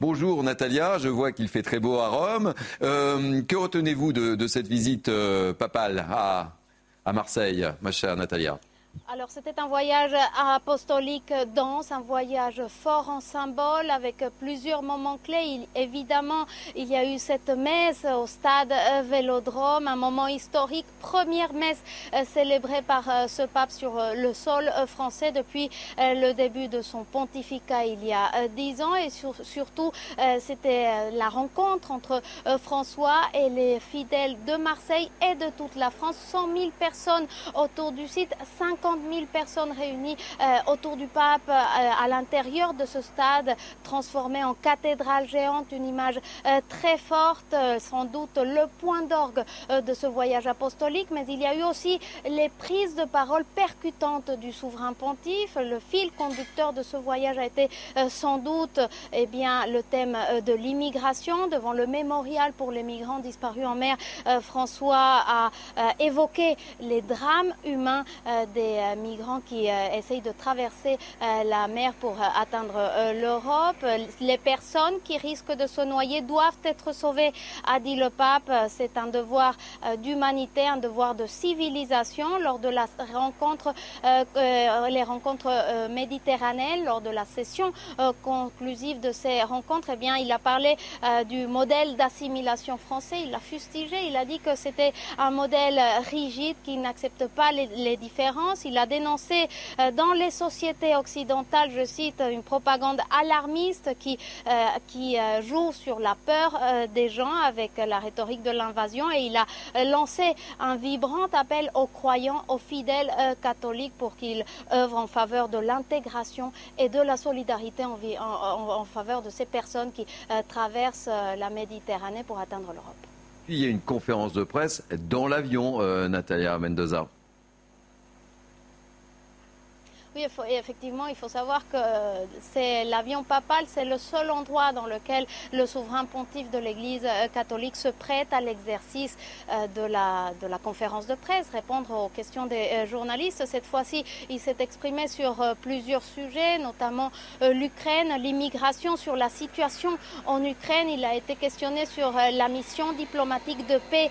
Bonjour Natalia, je vois qu'il fait très beau à Rome. Euh, que retenez-vous de, cette visite papale à, à Marseille, ma chère Natalia? Alors c'était un voyage apostolique dense, un voyage fort en symbole avec plusieurs moments clés. évidemment, il y a eu cette messe au stade euh, Vélodrome, un moment historique, première messe euh, célébrée par euh, ce pape sur le sol français depuis le début de son pontificat il y a dix ans et surtout c'était la rencontre entre François et les fidèles de Marseille et de toute la France. 100 000 personnes autour du site, 5 50 000 personnes réunies autour du pape à l'intérieur de ce stade transformé en cathédrale géante, une image très forte, sans doute le point d'orgue de ce voyage apostolique, mais il y a eu aussi les prises de parole percutantes du souverain pontife. Le fil conducteur de ce voyage a été sans doute eh bien, le thème de l'immigration devant le mémorial pour les migrants disparus en mer. François a évoqué les drames humains des migrants qui essayent de traverser la mer pour atteindre l'Europe. Les personnes qui risquent de se noyer doivent être sauvées, a dit le pape. C'est un devoir d'humanité, un devoir de civilisation. Lors de la rencontre, les rencontres méditerranéennes, lors de la session conclusive de ces rencontres, eh bien, il a parlé du modèle d'assimilation français. Il l'a fustigé. Il a dit que c'était un modèle rigide qui n'accepte pas les, différences. Il a dénoncé dans les sociétés occidentales, je cite, une propagande alarmiste qui, qui joue sur la peur des gens avec la rhétorique de l'invasion. Et il a lancé un vibrant appel aux croyants, aux fidèles catholiques pour qu'ils œuvrent en faveur de l'intégration et de la solidarité en, faveur de ces personnes qui traversent la Méditerranée pour atteindre l'Europe. Il y a une conférence de presse dans l'avion, euh, Natalia Mendoza. Oui, effectivement, il faut savoir que c'est l'avion papal, c'est le seul endroit dans lequel le souverain pontife de l'Église euh, catholique se prête à l'exercice euh, de la, de la conférence de presse, répondre aux questions des euh, journalistes. Cette fois-ci, il s'est exprimé sur plusieurs sujets, notamment l'Ukraine, l'immigration, sur la situation en Ukraine. Il a été questionné sur la mission diplomatique de paix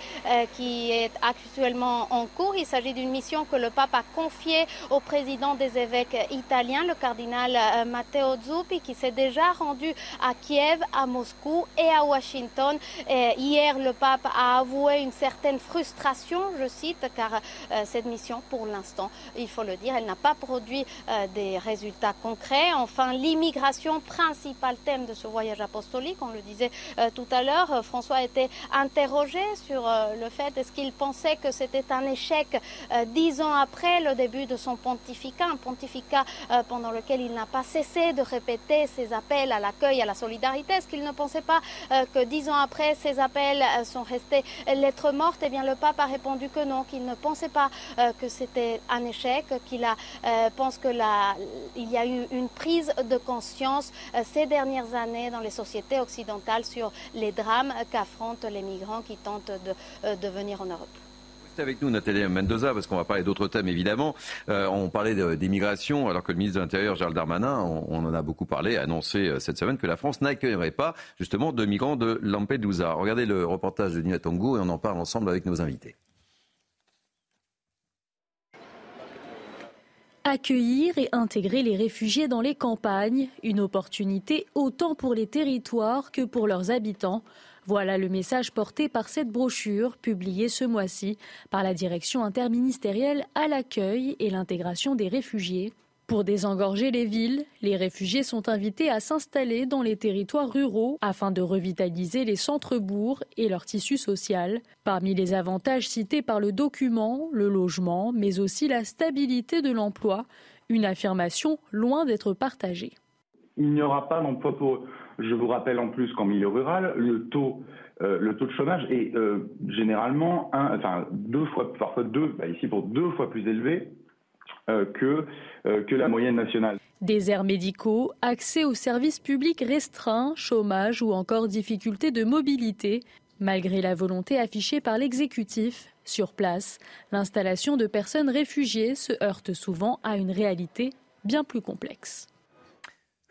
qui est actuellement en cours. Il s'agit d'une mission que le pape a confiée au président des évêques italien, le cardinal Matteo Zuppi, qui s'est déjà rendu à Kiev, à Moscou et à Washington. Hier, le pape a avoué une certaine frustration, je cite, car cette mission, pour l'instant, il faut le dire, elle n'a pas produit des résultats concrets. Enfin, l'immigration, principal thème de ce voyage apostolique, on le disait tout à l'heure, François a été interrogé sur le fait est-ce qu'il pensait que c'était un échec dix ans après le début de son pontificat pendant lequel il n'a pas cessé de répéter ses appels à l'accueil, à la solidarité. Est-ce qu'il ne pensait pas que dix ans après, ces appels sont restés lettres mortes? Eh bien, le pape a répondu que non, qu'il ne pensait pas que c'était un échec, qu'il pense que la, il y a eu une prise de conscience ces dernières années dans les sociétés occidentales sur les drames qu'affrontent les migrants qui tentent de venir en Europe. Restez avec nous, Nathalie Mendoza, parce qu'on va parler d'autres thèmes, évidemment. Euh, on parlait d'immigration, alors que le ministre de l'Intérieur, Gérald Darmanin, on, en a beaucoup parlé, a annoncé euh, cette semaine que la France n'accueillerait pas, justement, de migrants de Lampedusa. Regardez le reportage de Nina Tongo et on en parle ensemble avec nos invités. Accueillir et intégrer les réfugiés dans les campagnes, une opportunité autant pour les territoires que pour leurs habitants. Voilà le message porté par cette brochure publiée ce mois-ci par la direction interministérielle à l'accueil et l'intégration des réfugiés. Pour désengorger les villes, les réfugiés sont invités à s'installer dans les territoires ruraux afin de revitaliser les centres-bourgs et leur tissu social. Parmi les avantages cités par le document, le logement, mais aussi la stabilité de l'emploi, une affirmation loin d'être partagée. Il n'y aura pas d'emploi pour eux. Je vous rappelle en plus qu'en milieu rural, le taux, euh, le taux de chômage est euh, généralement un, enfin, deux fois, parfois deux, bah ici pour deux fois plus élevé euh, que, que la moyenne nationale. Déserts médicaux, accès aux services publics restreints, chômage ou encore difficultés de mobilité. Malgré la volonté affichée par l'exécutif, sur place, l'installation de personnes réfugiées se heurte souvent à une réalité bien plus complexe.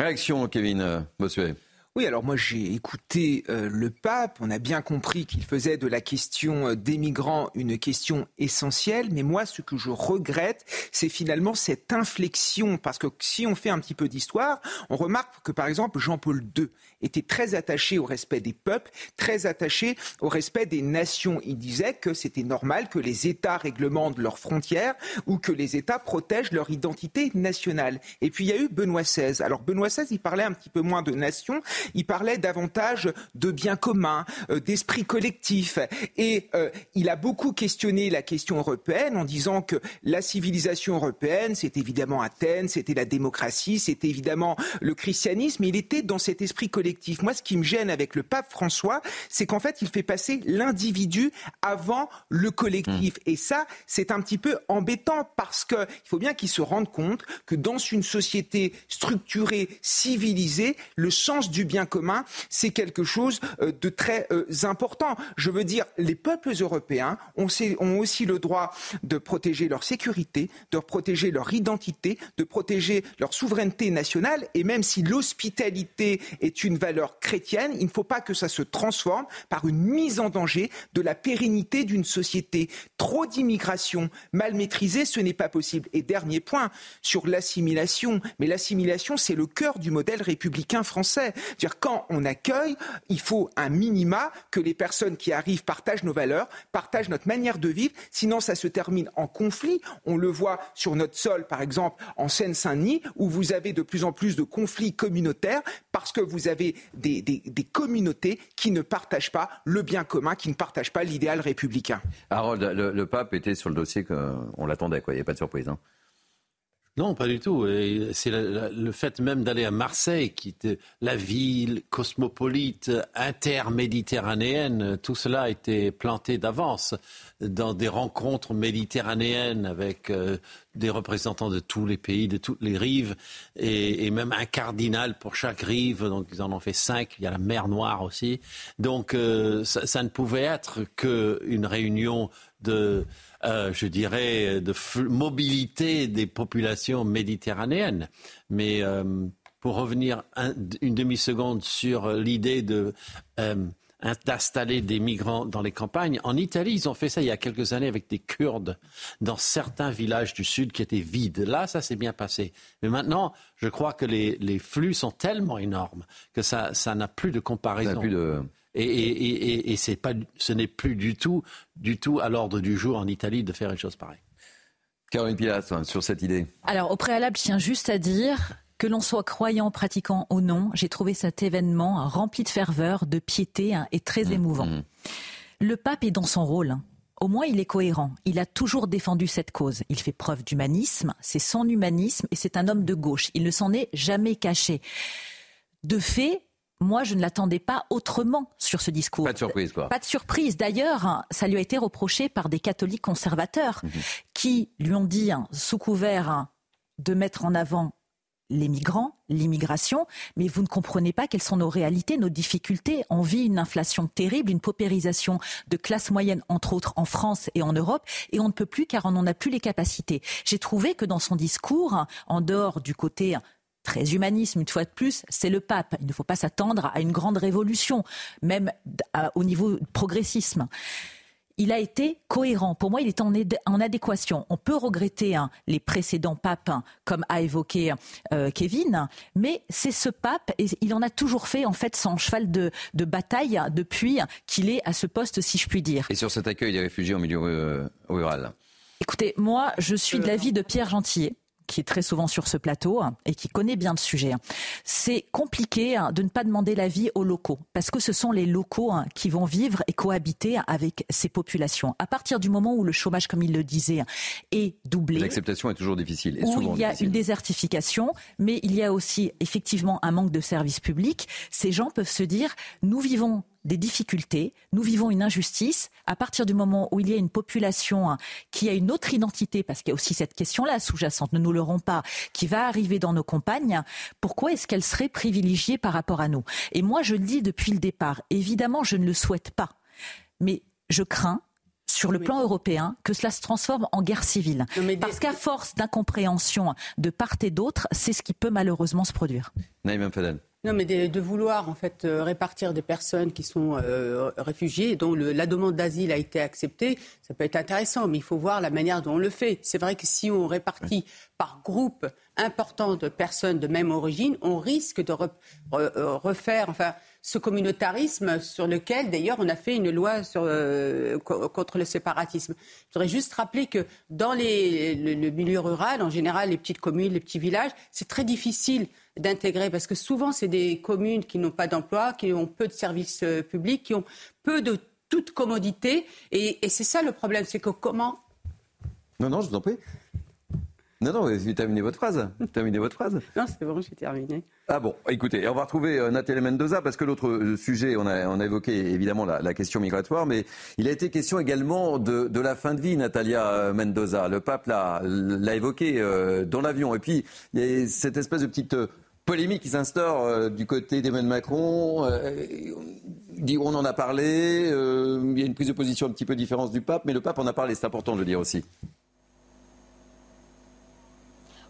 Réaction, Kevin Bossuet. Oui, alors moi j'ai écouté euh, le pape, on a bien compris qu'il faisait de la question euh, des migrants une question essentielle, mais moi ce que je regrette, c'est finalement cette inflexion, parce que si on fait un petit peu d'histoire, on remarque que par exemple Jean-Paul II était très attaché au respect des peuples, très attaché au respect des nations. Il disait que c'était normal que les États réglementent leurs frontières ou que les États protègent leur identité nationale. Et puis il y a eu Benoît XVI. Alors Benoît XVI, il parlait un petit peu moins de nation, il parlait davantage de biens communs, euh, d'esprit collectif. Et euh, il a beaucoup questionné la question européenne en disant que la civilisation européenne, c'est évidemment Athènes, c'était la démocratie, c'était évidemment le christianisme. Il était dans cet esprit collectif. Moi, ce qui me gêne avec le pape François, c'est qu'en fait, il fait passer l'individu avant le collectif. Mmh. Et ça, c'est un petit peu embêtant parce qu'il faut bien qu'il se rende compte que dans une société structurée, civilisée, le sens du bien commun, c'est quelque chose euh, de très euh, important. Je veux dire, les peuples européens ont, aussi le droit de protéger leur sécurité, de protéger leur identité, de protéger leur souveraineté nationale. Et même si l'hospitalité est une valeur chrétienne, il ne faut pas que ça se transforme par une mise en danger de la pérennité d'une société. Trop d'immigration mal maîtrisée, ce n'est pas possible. Et dernier point sur l'assimilation. Mais l'assimilation, c'est le cœur du modèle républicain français. dire quand on accueille, il faut un minima que les personnes qui arrivent partagent nos valeurs, partagent notre manière de vivre. Sinon, ça se termine en conflit. On le voit sur notre sol, par exemple, en Seine-Saint-Denis, où vous avez de plus en plus de conflits communautaires parce que vous avez des, communautés qui ne partagent pas le bien commun, qui ne partagent pas l'idéal républicain. Harold, le, pape était sur le dossier qu'on l'attendait, quoi. Il n'y a pas de surprise. Hein. Non, pas du tout. C'est le, fait même d'aller à Marseille, qui est la ville cosmopolite, interméditerranéenne, tout cela a été planté d'avance dans des rencontres méditerranéennes avec euh, des représentants de tous les pays, de toutes les rives, et, même un cardinal pour chaque rive. Donc ils en ont fait cinq. Il y a la mer Noire aussi. Donc euh, ça, ça, ne pouvait être qu'une réunion de euh, je dirais, de mobilité des populations méditerranéennes. Mais euh, pour revenir une demi-seconde sur l'idée de euh, d'installer des migrants dans les campagnes. En Italie, ils ont fait ça il y a quelques années avec des Kurdes dans certains villages du sud qui étaient vides. Là, ça s'est bien passé. Mais maintenant, je crois que les, flux sont tellement énormes que ça n'a plus de comparaison. Et, pas, ce n'est plus du tout, du tout à l'ordre du jour en Italie de faire une chose pareille. Caroline Pilat, hein, sur cette idée. Alors, au préalable, je tiens juste à dire que l'on soit croyant, pratiquant ou non, j'ai trouvé cet événement rempli de ferveur, de piété hein, et très mmh, émouvant. Mmh. Le pape est dans son rôle. Au moins, il est cohérent. Il a toujours défendu cette cause. Il fait preuve d'humanisme. C'est son humanisme et c'est un homme de gauche. Il ne s'en est jamais caché. De fait, moi, je ne l'attendais pas autrement sur ce discours. Pas de surprise, quoi. Pas de surprise. D'ailleurs, hein, ça lui a été reproché par des catholiques conservateurs mhm. qui lui ont dit, hein, sous couvert hein, de mettre en avant les migrants, l'immigration, mais vous ne comprenez pas quelles sont nos réalités, nos difficultés. On vit une inflation terrible, une paupérisation de classe moyenne, entre autres en France et en Europe, et on ne peut plus car on n'en a plus les capacités. J'ai trouvé que dans son discours, en dehors du côté très humanisme, une fois de plus, c'est le pape. Il ne faut pas s'attendre à une grande révolution, même au niveau progressisme il a été cohérent. Pour moi, il est en, adéquation. On peut regretter hein, les précédents papes, hein, comme a évoqué euh, Kevin, mais c'est ce pape, et il en a toujours fait en fait son cheval de, bataille depuis qu'il est à ce poste, si je puis dire. Et sur cet accueil des réfugiés en milieu euh, rural? Écoutez, moi, je suis de l'avis de Pierre Gentillet qui est très souvent sur ce plateau hein, et qui connaît bien le sujet. Hein. C'est compliqué hein, de ne pas demander l'avis aux locaux parce que ce sont les locaux qui vont vivre et cohabiter avec ces populations. À partir du moment où le chômage, comme il le disait, est doublé. L'acceptation est toujours difficile. Et où il y a une désertification, mais il y a aussi effectivement un manque de services publics. Ces gens peuvent se dire, nous vivons des difficultés, nous vivons une injustice. À partir du moment où il y a une population hein, qui a une autre identité, parce qu'il y a aussi cette question-là sous-jacente, ne nous l'aurons pas, qui va arriver dans nos campagnes, pourquoi est-ce qu'elle serait privilégiée par rapport à nous? Et moi, je le dis depuis le départ, évidemment, je ne le souhaite pas, mais je crains sur le plan européen que cela se transforme en guerre civile. Parce qu'à force d'incompréhension de part et d'autre, c'est ce qui peut malheureusement se produire. Naïm Non, mais de, vouloir en fait euh, répartir des personnes qui sont euh, réfugiées, dont la demande d'asile a été acceptée, ça peut être intéressant, mais il faut voir la manière dont on le fait. C'est vrai que si on répartit par groupe important de personnes de même origine, on risque de euh, refaire, enfin, ce communautarisme sur lequel, d'ailleurs, on a fait une loi sur, euh, contre le séparatisme. Je voudrais juste rappeler que dans les, le, milieu rural, en général, les petites communes, les petits villages, c'est très difficile d'intégrer parce que souvent, c'est des communes qui n'ont pas d'emploi, qui ont peu de services euh, publics, qui ont peu de toute commodité. Et, et c'est ça le problème, c'est que comment... Non, non, je vous en prie. Non, non, vous terminez votre phrase. Terminez votre phrase. Non, c'est bon, j'ai terminé. Ah bon, écoutez, on va retrouver euh, Nathalie Mendoza parce que l'autre euh, sujet, on a, on a évoqué évidemment la, question migratoire, mais il a été question également de, de la fin de vie, Natalia euh, Mendoza. Le pape l'a évoqué dans l'avion. Et puis, il y a cette espèce de petite polémique qui s'instaure du côté d'Emmanuel Macron. on en a parlé, il y a une prise de position un petit peu différente du pape, mais le pape en a parlé, c'est important de le dire aussi.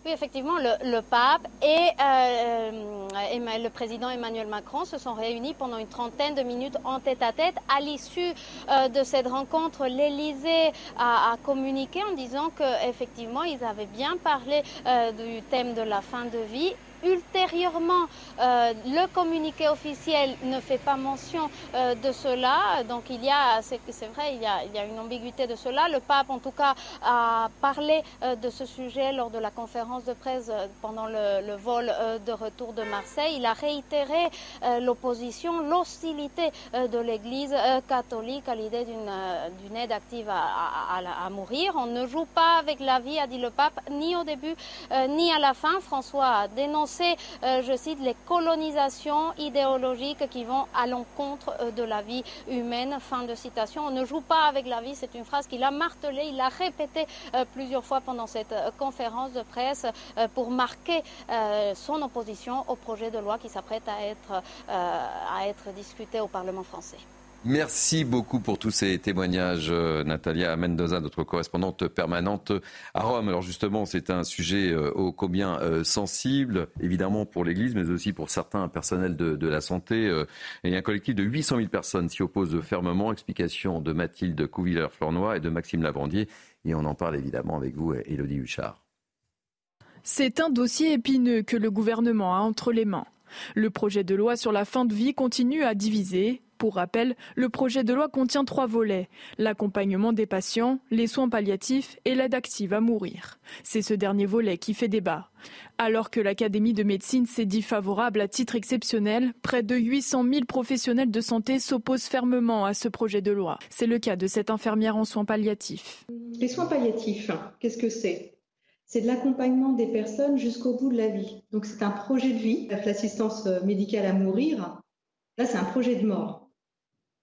Oui, effectivement, le, pape et euh, euh, le président Emmanuel Macron se sont réunis pendant une trentaine de minutes en tête à tête. À l'issue euh, de cette rencontre, l'Élysée a, communiqué en disant qu'effectivement, ils avaient bien parlé du thème de la fin de vie Ultérieurement, euh, le communiqué officiel ne fait pas mention euh, de cela. Donc il y a, c'est vrai, il y a, une ambiguïté de cela. Le pape, en tout cas, a parlé euh, de ce sujet lors de la conférence de presse pendant le, vol de retour de Marseille. Il a réitéré l'opposition, l'hostilité de l'Église catholique à l'idée d'une aide active à, à, à, mourir. On ne joue pas avec la vie, a dit le pape, ni au début ni à la fin. François a dénoncé c'est, euh, je cite, les colonisations idéologiques qui vont à l'encontre euh, de la vie humaine. Fin de citation. On ne joue pas avec la vie, c'est une phrase qu'il a martelée, il a répété euh, plusieurs fois pendant cette conférence de presse pour marquer son opposition au projet de loi qui s'apprête à être discuté au Parlement français. Merci beaucoup pour tous ces témoignages, euh, Natalia Mendoza, notre correspondante permanente à Rome. Alors justement, c'est un sujet euh, ô combien euh, sensible, évidemment pour l'Église, mais aussi pour certains personnels de, la santé. Et un collectif de 800 000 personnes s'y oppose fermement. Explication de Mathilde Couvillère-Flornois et de Maxime Lavandier. Et on en parle évidemment avec vous, Élodie Huchard. C'est un dossier épineux que le gouvernement a entre les mains. Le projet de loi sur la fin de vie continue à diviser. Pour rappel, le projet de loi contient trois volets l'accompagnement des patients, les soins palliatifs et l'aide active à mourir. C'est ce dernier volet qui fait débat. Alors que l'Académie de médecine s'est dit favorable à titre exceptionnel, près de 800 000 professionnels de santé s'opposent fermement à ce projet de loi. C'est le cas de cette infirmière en soins palliatifs. Les soins palliatifs, qu'est-ce que c'est? C'est de l'accompagnement des personnes jusqu'au bout de la vie. Donc c'est un projet de vie. L'assistance médicale à mourir, là c'est un projet de mort.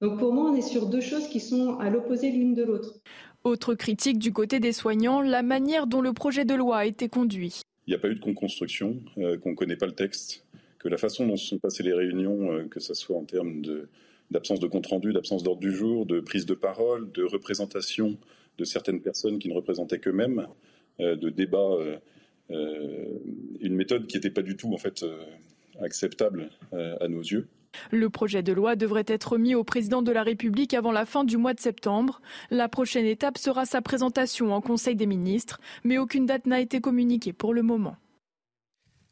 Donc pour moi, on est sur deux choses qui sont à l'opposé l'une de l'autre. Autre critique du côté des soignants, la manière dont le projet de loi a été conduit. Il n'y a pas eu de construction, euh, qu'on ne connaît pas le texte, que la façon dont se sont passées les réunions, euh, que ce soit en termes d'absence de, compte rendu, d'absence d'ordre du jour, de prise de parole, de représentation de certaines personnes qui ne représentaient qu'eux-mêmes, euh, de débat, une méthode qui n'était pas du tout en fait acceptable à nos yeux. Le projet de loi devrait être remis au président de la République avant la fin du mois de septembre. La prochaine étape sera sa présentation en Conseil des ministres, mais aucune date n'a été communiquée pour le moment.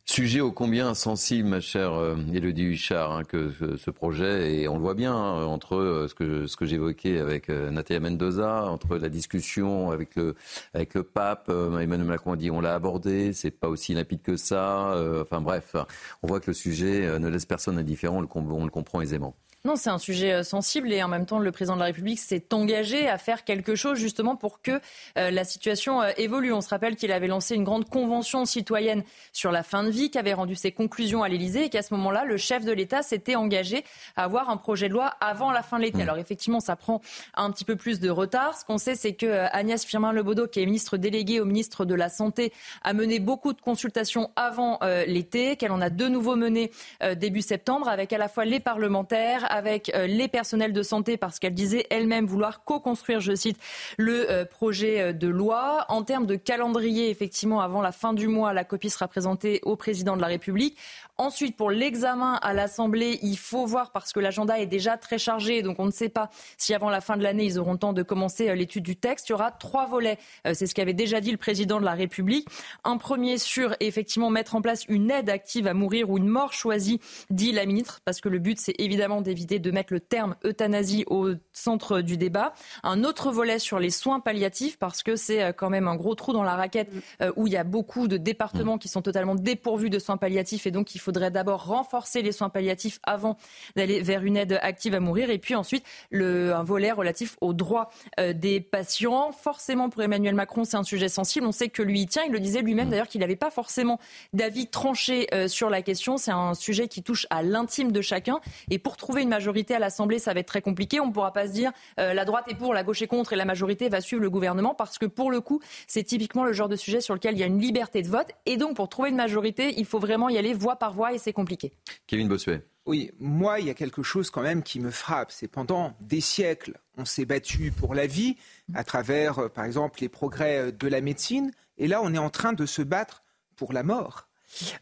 Sujet ô combien sensible, ma chère euh, Élodie Huchard, hein, que ce projet, et on le voit bien hein, entre euh, ce que, ce que j'évoquais avec euh, Nathalie Mendoza, entre la discussion avec le, avec le pape, Emmanuel Macron a dit on l'a abordé, c'est pas aussi limpide que ça, enfin bref, on voit que le sujet ne laisse personne indifférent, on le comprend aisément. Non, c'est un sujet euh, sensible et en même temps, le président de la République s'est engagé à faire quelque chose justement pour que euh, la situation euh, évolue. On se rappelle qu'il avait lancé une grande convention citoyenne sur la fin de vie, qui avait rendu ses conclusions à l'Élysée et qu'à ce moment-là, le chef de l'État s'était engagé à avoir un projet de loi avant la fin de l'été. Mmh. Alors effectivement, ça prend un petit peu plus de retard. Ce qu'on sait, c'est que Agnès Firmin-Lebaudot, qui est ministre déléguée au ministre de la Santé, a mené beaucoup de consultations avant l'été, qu'elle en a de nouveau mené début septembre avec à la fois les parlementaires, avec les personnels de santé parce qu'elle disait elle-même vouloir co-construire, je cite, le projet de loi. En termes de calendrier, effectivement, avant la fin du mois, la copie sera présentée au président de la République. Ensuite, pour l'examen à l'Assemblée, il faut voir parce que l'agenda est déjà très chargé, donc on ne sait pas si avant la fin de l'année, ils auront le temps de commencer euh, l'étude du texte. Il y aura trois volets. Euh, c'est ce qu'avait déjà dit le président de la République. Un premier sur, effectivement, mettre en place une aide active à mourir ou une mort choisie, dit la ministre, parce que le but, c'est évidemment d'éviter de mettre le terme euthanasie au centre du débat. Un autre volet sur les soins palliatifs, parce que c'est euh, quand même un gros trou dans la raquette où il y a beaucoup de départements qui sont totalement dépourvus de soins palliatifs et donc il faudrait d'abord renforcer les soins palliatifs avant d'aller vers une aide active à mourir. Et puis ensuite, le, un volet relatif aux droits euh, des patients. Forcément, pour Emmanuel Macron, c'est un sujet sensible. On sait que lui y tient. Il le disait lui-même d'ailleurs qu'il n'avait pas forcément d'avis tranché euh, sur la question. C'est un sujet qui touche à l'intime de chacun. Et pour trouver une majorité à l'Assemblée, ça va être très compliqué. On ne pourra pas se dire euh, la droite est pour, la gauche est contre et la majorité va suivre le gouvernement parce que pour le coup, c'est typiquement le genre de sujet sur lequel il y a une liberté de vote. Et donc, pour trouver une majorité, il faut vraiment y aller voix par voix et c'est compliqué. Kevin Bossuet. Oui, moi, il y a quelque chose quand même qui me frappe. C'est pendant des siècles, on s'est battu pour la vie à travers, euh, par exemple, les progrès euh, de la médecine. Et là, on est en train de se battre pour la mort.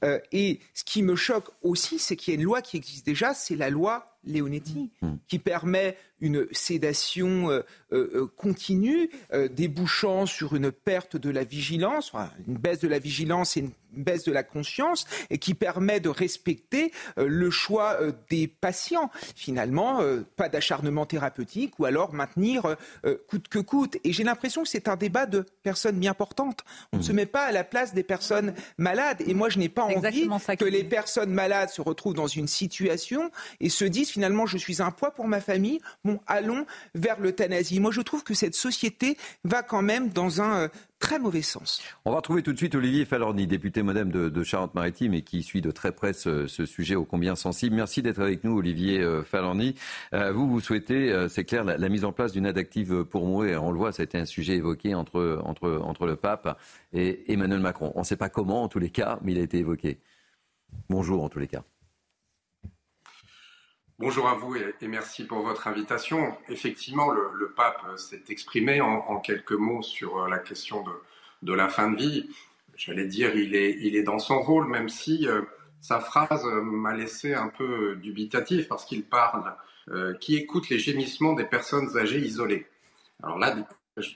Euh, et ce qui me choque aussi, c'est qu'il y a une loi qui existe déjà, c'est la loi Leonetti, mmh. qui permet une sédation euh, euh, euh, continue, débouchant sur une perte de la vigilance, une baisse de la vigilance et une baisse de la conscience, et qui permet de respecter le choix des patients. Finalement, pas d'acharnement thérapeutique, ou alors maintenir coûte que coûte. Et j'ai l'impression que c'est un débat de personnes bien portantes. On ne mmh. se met pas à la place des personnes malades. Et moi, je n'ai pas envie que les personnes malades se retrouvent dans une situation et se disent finalement, je suis un poids pour ma famille allons vers l'euthanasie. Moi, je trouve que cette société va quand même dans un euh, très mauvais sens. On va retrouver tout de suite Olivier Falorni, député modem de, Charente-Maritime et qui suit de très près ce, sujet ô combien sensible. Merci d'être avec nous, Olivier euh, Falorni. Euh, vous, vous souhaitez, c'est clair, la, mise en place d'une aide active pour mourir. On le voit, ça a été un sujet évoqué entre, entre, entre le pape et Emmanuel Macron. On ne sait pas comment, en tous les cas, mais il a été évoqué. Bonjour, en tous les cas. Bonjour à vous et, merci pour votre invitation. Effectivement, le, pape s'est exprimé en, quelques mots sur euh, la question de, la fin de vie. J'allais dire, il est, dans son rôle, même si euh, sa phrase m'a laissé un peu dubitatif parce qu'il parle euh, qui écoute les gémissements des personnes âgées isolées. Alors là,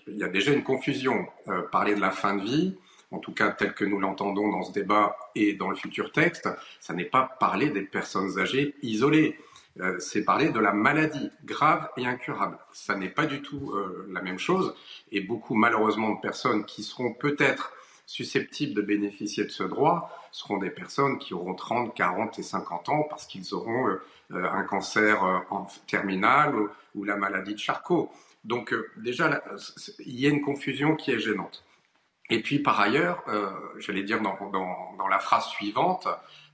il y a déjà une confusion. parler de la fin de vie, en tout cas tel que nous l'entendons dans ce débat et dans le futur texte, ça n'est pas parler des personnes âgées isolées. Euh, c'est parler de la maladie grave et incurable. Ça n'est pas du tout euh, la même chose. Et beaucoup, malheureusement, de personnes qui seront peut-être susceptibles de bénéficier de ce droit seront des personnes qui auront 30, 40 et 50 ans parce qu'ils auront euh, un cancer terminal ou, la maladie de Charcot. Donc déjà, il y a une confusion qui est gênante. Et puis par ailleurs, j'allais dire dans, dans, la phrase suivante,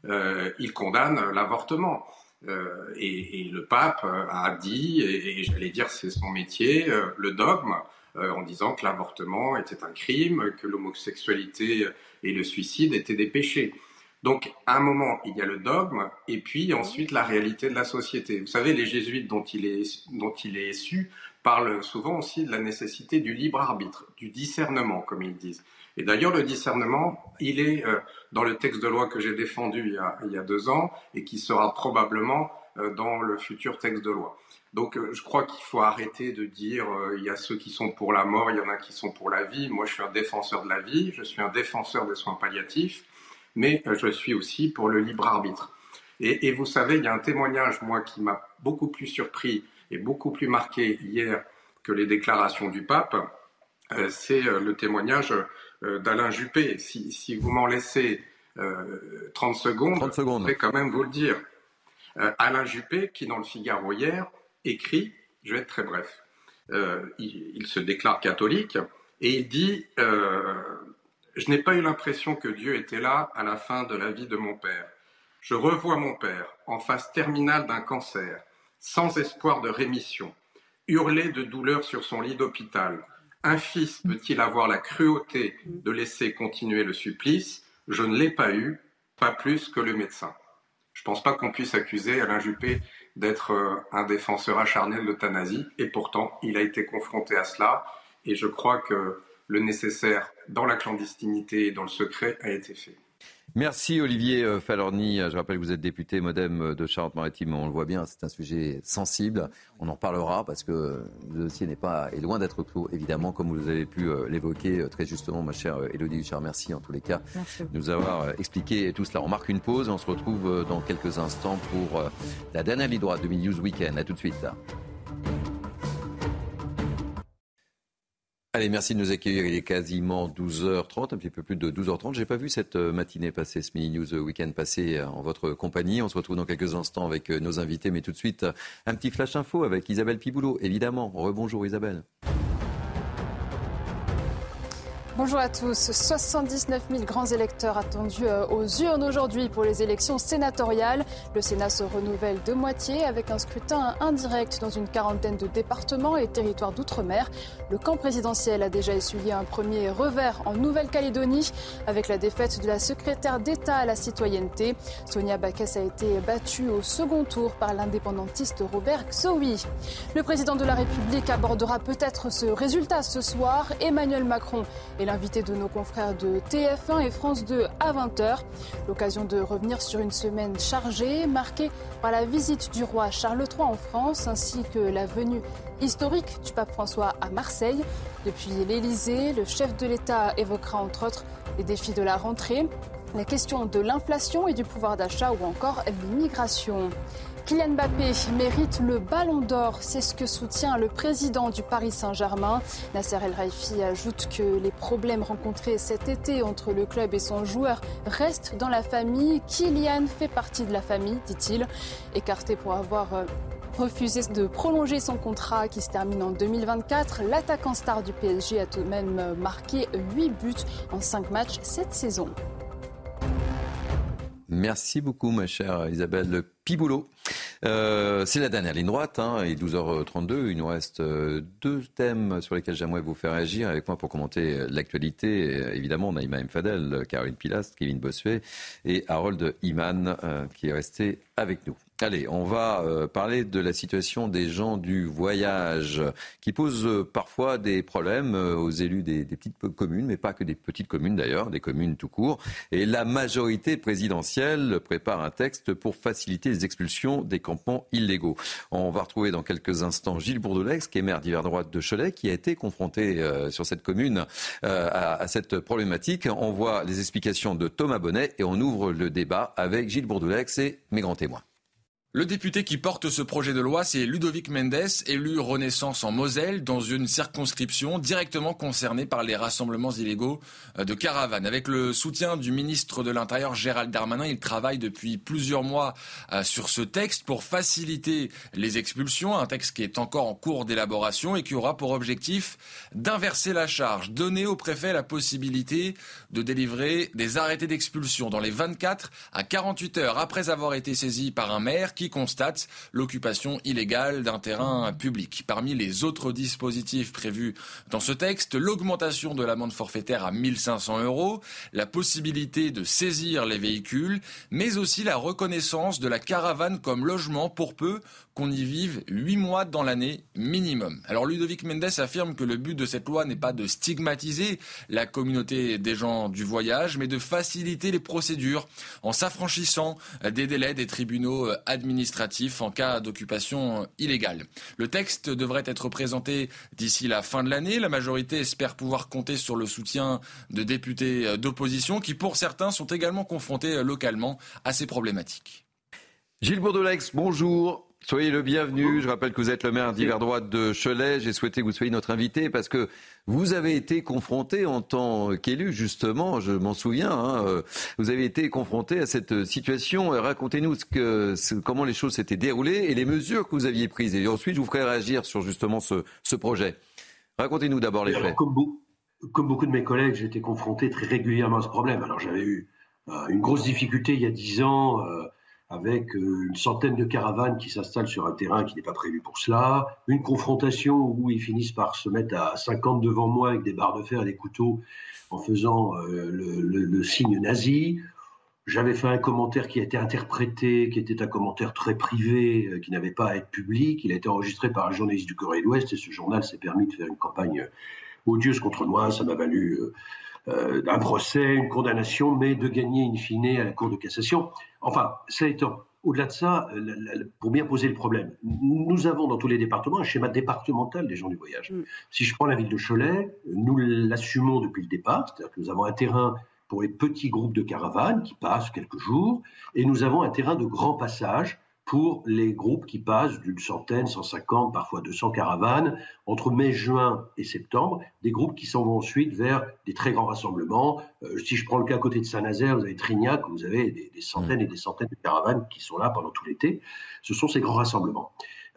il condamne l'avortement. Euh, et, le pape a dit, et, j'allais dire c'est son métier, euh, le dogme, euh, en disant que l'avortement était un crime, que l'homosexualité et le suicide étaient des péchés. Donc, à un moment, il y a le dogme, et puis ensuite la réalité de la société. Vous savez, les jésuites dont il est, dont il est issu parlent souvent aussi de la nécessité du libre arbitre, du discernement, comme ils disent. Et d'ailleurs, le discernement, il est euh, dans le texte de loi que j'ai défendu il y, a, deux ans et qui sera probablement euh, dans le futur texte de loi. Donc, euh, je crois qu'il faut arrêter de dire il y a ceux qui sont pour la mort, il y en a qui sont pour la vie. Moi, je suis un défenseur de la vie, je suis un défenseur des soins palliatifs, mais je suis aussi pour le libre arbitre. Et, vous savez, il y a un témoignage, moi, qui m'a beaucoup plus surpris et beaucoup plus marqué hier que les déclarations du pape. C'est le témoignage d'Alain Juppé. Si, vous m'en laissez 30 euh, secondes, je vais quand même vous le dire. Euh, Alain Juppé, qui dans le Figaro hier, écrit, je vais être très bref, il, se déclare catholique et il dit Je n'ai pas eu l'impression que Dieu était là à la fin de la vie de mon père. Je revois mon père en phase terminale d'un cancer, sans espoir de rémission, hurler de douleur sur son lit d'hôpital, un fils peut-il avoir la cruauté de laisser continuer le supplice? Je ne l'ai pas eu, pas plus que le médecin. Je ne pense pas qu'on puisse accuser Alain Juppé d'être euh, un défenseur acharné de l'euthanasie, et pourtant, il a été confronté à cela, et je crois que le nécessaire dans la clandestinité et dans le secret a été fait. Merci Olivier euh, Falorni. Je rappelle que vous êtes député modem euh, de Charente-Maritime. On le voit bien, c'est un sujet sensible. On en parlera parce que le dossier n'est pas est loin d'être clos, évidemment, comme vous avez pu euh, l'évoquer très justement, ma chère Elodie Huchard. Merci en tous les cas de nous avoir expliqué tout cela. On marque une pause et on se retrouve dans quelques instants pour la dernière ligne droite de News Weekend. À tout de suite. Allez, merci de nous accueillir. Il est quasiment 12h30, un petit peu plus de 12h30. J'ai pas vu cette euh, matinée passer, ce mini news week-end passé euh, en votre compagnie. On se retrouve dans quelques instants avec euh, nos invités, mais tout de suite un petit flash info avec Isabelle Piboulot, évidemment. Rebonjour Isabelle. Bonjour à tous. 79 000 grands électeurs attendus euh, aux urnes aujourd'hui pour les élections sénatoriales. Le Sénat se renouvelle de moitié avec un scrutin indirect dans une quarantaine de départements et territoires d'outre-mer. Le camp présidentiel a déjà essuyé un premier revers en Nouvelle-Calédonie avec la défaite de la secrétaire d'État à la citoyenneté. Sonia Backes a été battue au second tour par l'indépendantiste Robert Xoui. Le président de la République abordera peut-être ce résultat ce soir. Emmanuel Macron l'invité de nos confrères de TF1 et France 2 à 20h. L'occasion de revenir sur une semaine chargée, marquée par la visite du roi Charles III en France ainsi que la venue historique du pape François à Marseille. Depuis l'Élysée, le chef de l'État évoquera entre autres les défis de la rentrée, la question de l'inflation et du pouvoir d'achat ou encore l'immigration. Kylian Mbappé mérite le ballon d'or, c'est ce que soutient le président du Paris Saint-Germain. Nasser El Raifi ajoute que les problèmes rencontrés cet été entre le club et son joueur restent dans la famille. Kylian fait partie de la famille, dit-il, écarté pour avoir euh, refusé de prolonger son contrat qui se termine en 2024. L'attaquant star du PSG a tout de même marqué 8 buts en 5 matchs cette saison. Merci beaucoup, ma chère Isabelle Piboulot. Euh, c'est la dernière ligne droite, hein, il est 12h32. Il nous reste euh, deux thèmes sur lesquels j'aimerais vous faire agir avec moi pour commenter euh, l'actualité. Évidemment, on a Imaim Fadel, Caroline Pilast, Kevin Bossuet et Harold Iman qui est resté avec nous. Allez, on va euh, parler de la situation des gens du voyage qui pose euh, parfois des problèmes euh, aux élus des, petites communes, mais pas que des petites communes d'ailleurs, des communes tout court. Et la majorité présidentielle prépare un texte pour faciliter les expulsions des campements illégaux. On va retrouver dans quelques instants Gilles Bourdelex, qui est maire d'hiver droite de Cholet, qui a été confronté sur cette commune à, à, cette problématique. On voit les explications de Thomas Bonnet et on ouvre le débat avec Gilles Bourdelex et mes grands témoins. Le député qui porte ce projet de loi, c'est Ludovic Mendes, élu Renaissance en Moselle, dans une circonscription directement concernée par les rassemblements illégaux euh, de caravanes. Avec le soutien du ministre de l'Intérieur Gérald Darmanin, il travaille depuis plusieurs mois euh, sur ce texte pour faciliter les expulsions, un texte qui est encore en cours d'élaboration et qui aura pour objectif d'inverser la charge, donner au préfet la possibilité de délivrer des arrêtés d'expulsion dans les 24 à 48 heures après avoir été saisi par un maire constate l'occupation illégale d'un terrain public. Parmi les autres dispositifs prévus dans ce texte, l'augmentation de l'amende forfaitaire à 1500 euros, la possibilité de saisir les véhicules, mais aussi la reconnaissance de la caravane comme logement pour peu qu'on y vive huit mois dans l'année minimum. Alors Ludovic Mendes affirme que le but de cette loi n'est pas de stigmatiser la communauté des gens du voyage, mais de faciliter les procédures en s'affranchissant des délais des tribunaux administratifs en cas d'occupation illégale. Le texte devrait être présenté d'ici la fin de l'année. La majorité espère pouvoir compter sur le soutien de députés d'opposition qui, pour certains, sont également confrontés localement à ces problématiques. Gilles Bourdelex, bonjour. Soyez le bienvenu. Je rappelle que vous êtes le maire d'hiver droite de Cholet. J'ai souhaité que vous soyez notre invité parce que vous avez été confronté en tant qu'élu, justement, je m'en souviens, hein, euh, vous avez été confronté à cette situation. Racontez-nous ce que, comment les choses s'étaient déroulées et les mesures que vous aviez prises. Et ensuite, je vous ferai réagir sur justement ce, ce projet. Racontez-nous d'abord les faits. Comme, comme, beaucoup de mes collègues, j'ai été confronté très régulièrement à ce problème. Alors j'avais eu euh, une grosse difficulté il y a dix ans. Euh, avec euh, une centaine de caravanes qui s'installent sur un terrain qui n'est pas prévu pour cela, une confrontation où ils finissent par se mettre à 50 devant moi avec des barres de fer et des couteaux en faisant euh, le, signe nazi. j'avais fait un commentaire qui a été interprété, qui était un commentaire très privé, euh, qui n'avait pas à être public. Il a été enregistré par un journaliste du Corée de l'Ouest et ce journal s'est permis de faire une campagne odieuse contre moi. Ça m'a valu un procès, une condamnation, mais de gagner in fine à la Cour de cassation. Enfin, ça étant, au-delà de ça, pour bien poser le problème, nous avons dans tous les départements un schéma départemental des gens du voyage. Mm. Si je prends la ville de Cholet, nous l'assumons depuis le départ, c'est-à-dire que nous avons un terrain pour les petits groupes de caravanes qui passent quelques jours, et nous avons un terrain de grand passage pour les groupes qui passent d'une centaine, 150, parfois 200 caravanes entre mai, juin et septembre, des groupes qui s'en vont ensuite vers des très grands rassemblements. Euh, si je prends le cas à côté de Saint-Nazaire, vous avez Trignac, vous avez des, centaines et des centaines de caravanes qui sont là pendant tout l'été. Ce sont ces grands rassemblements.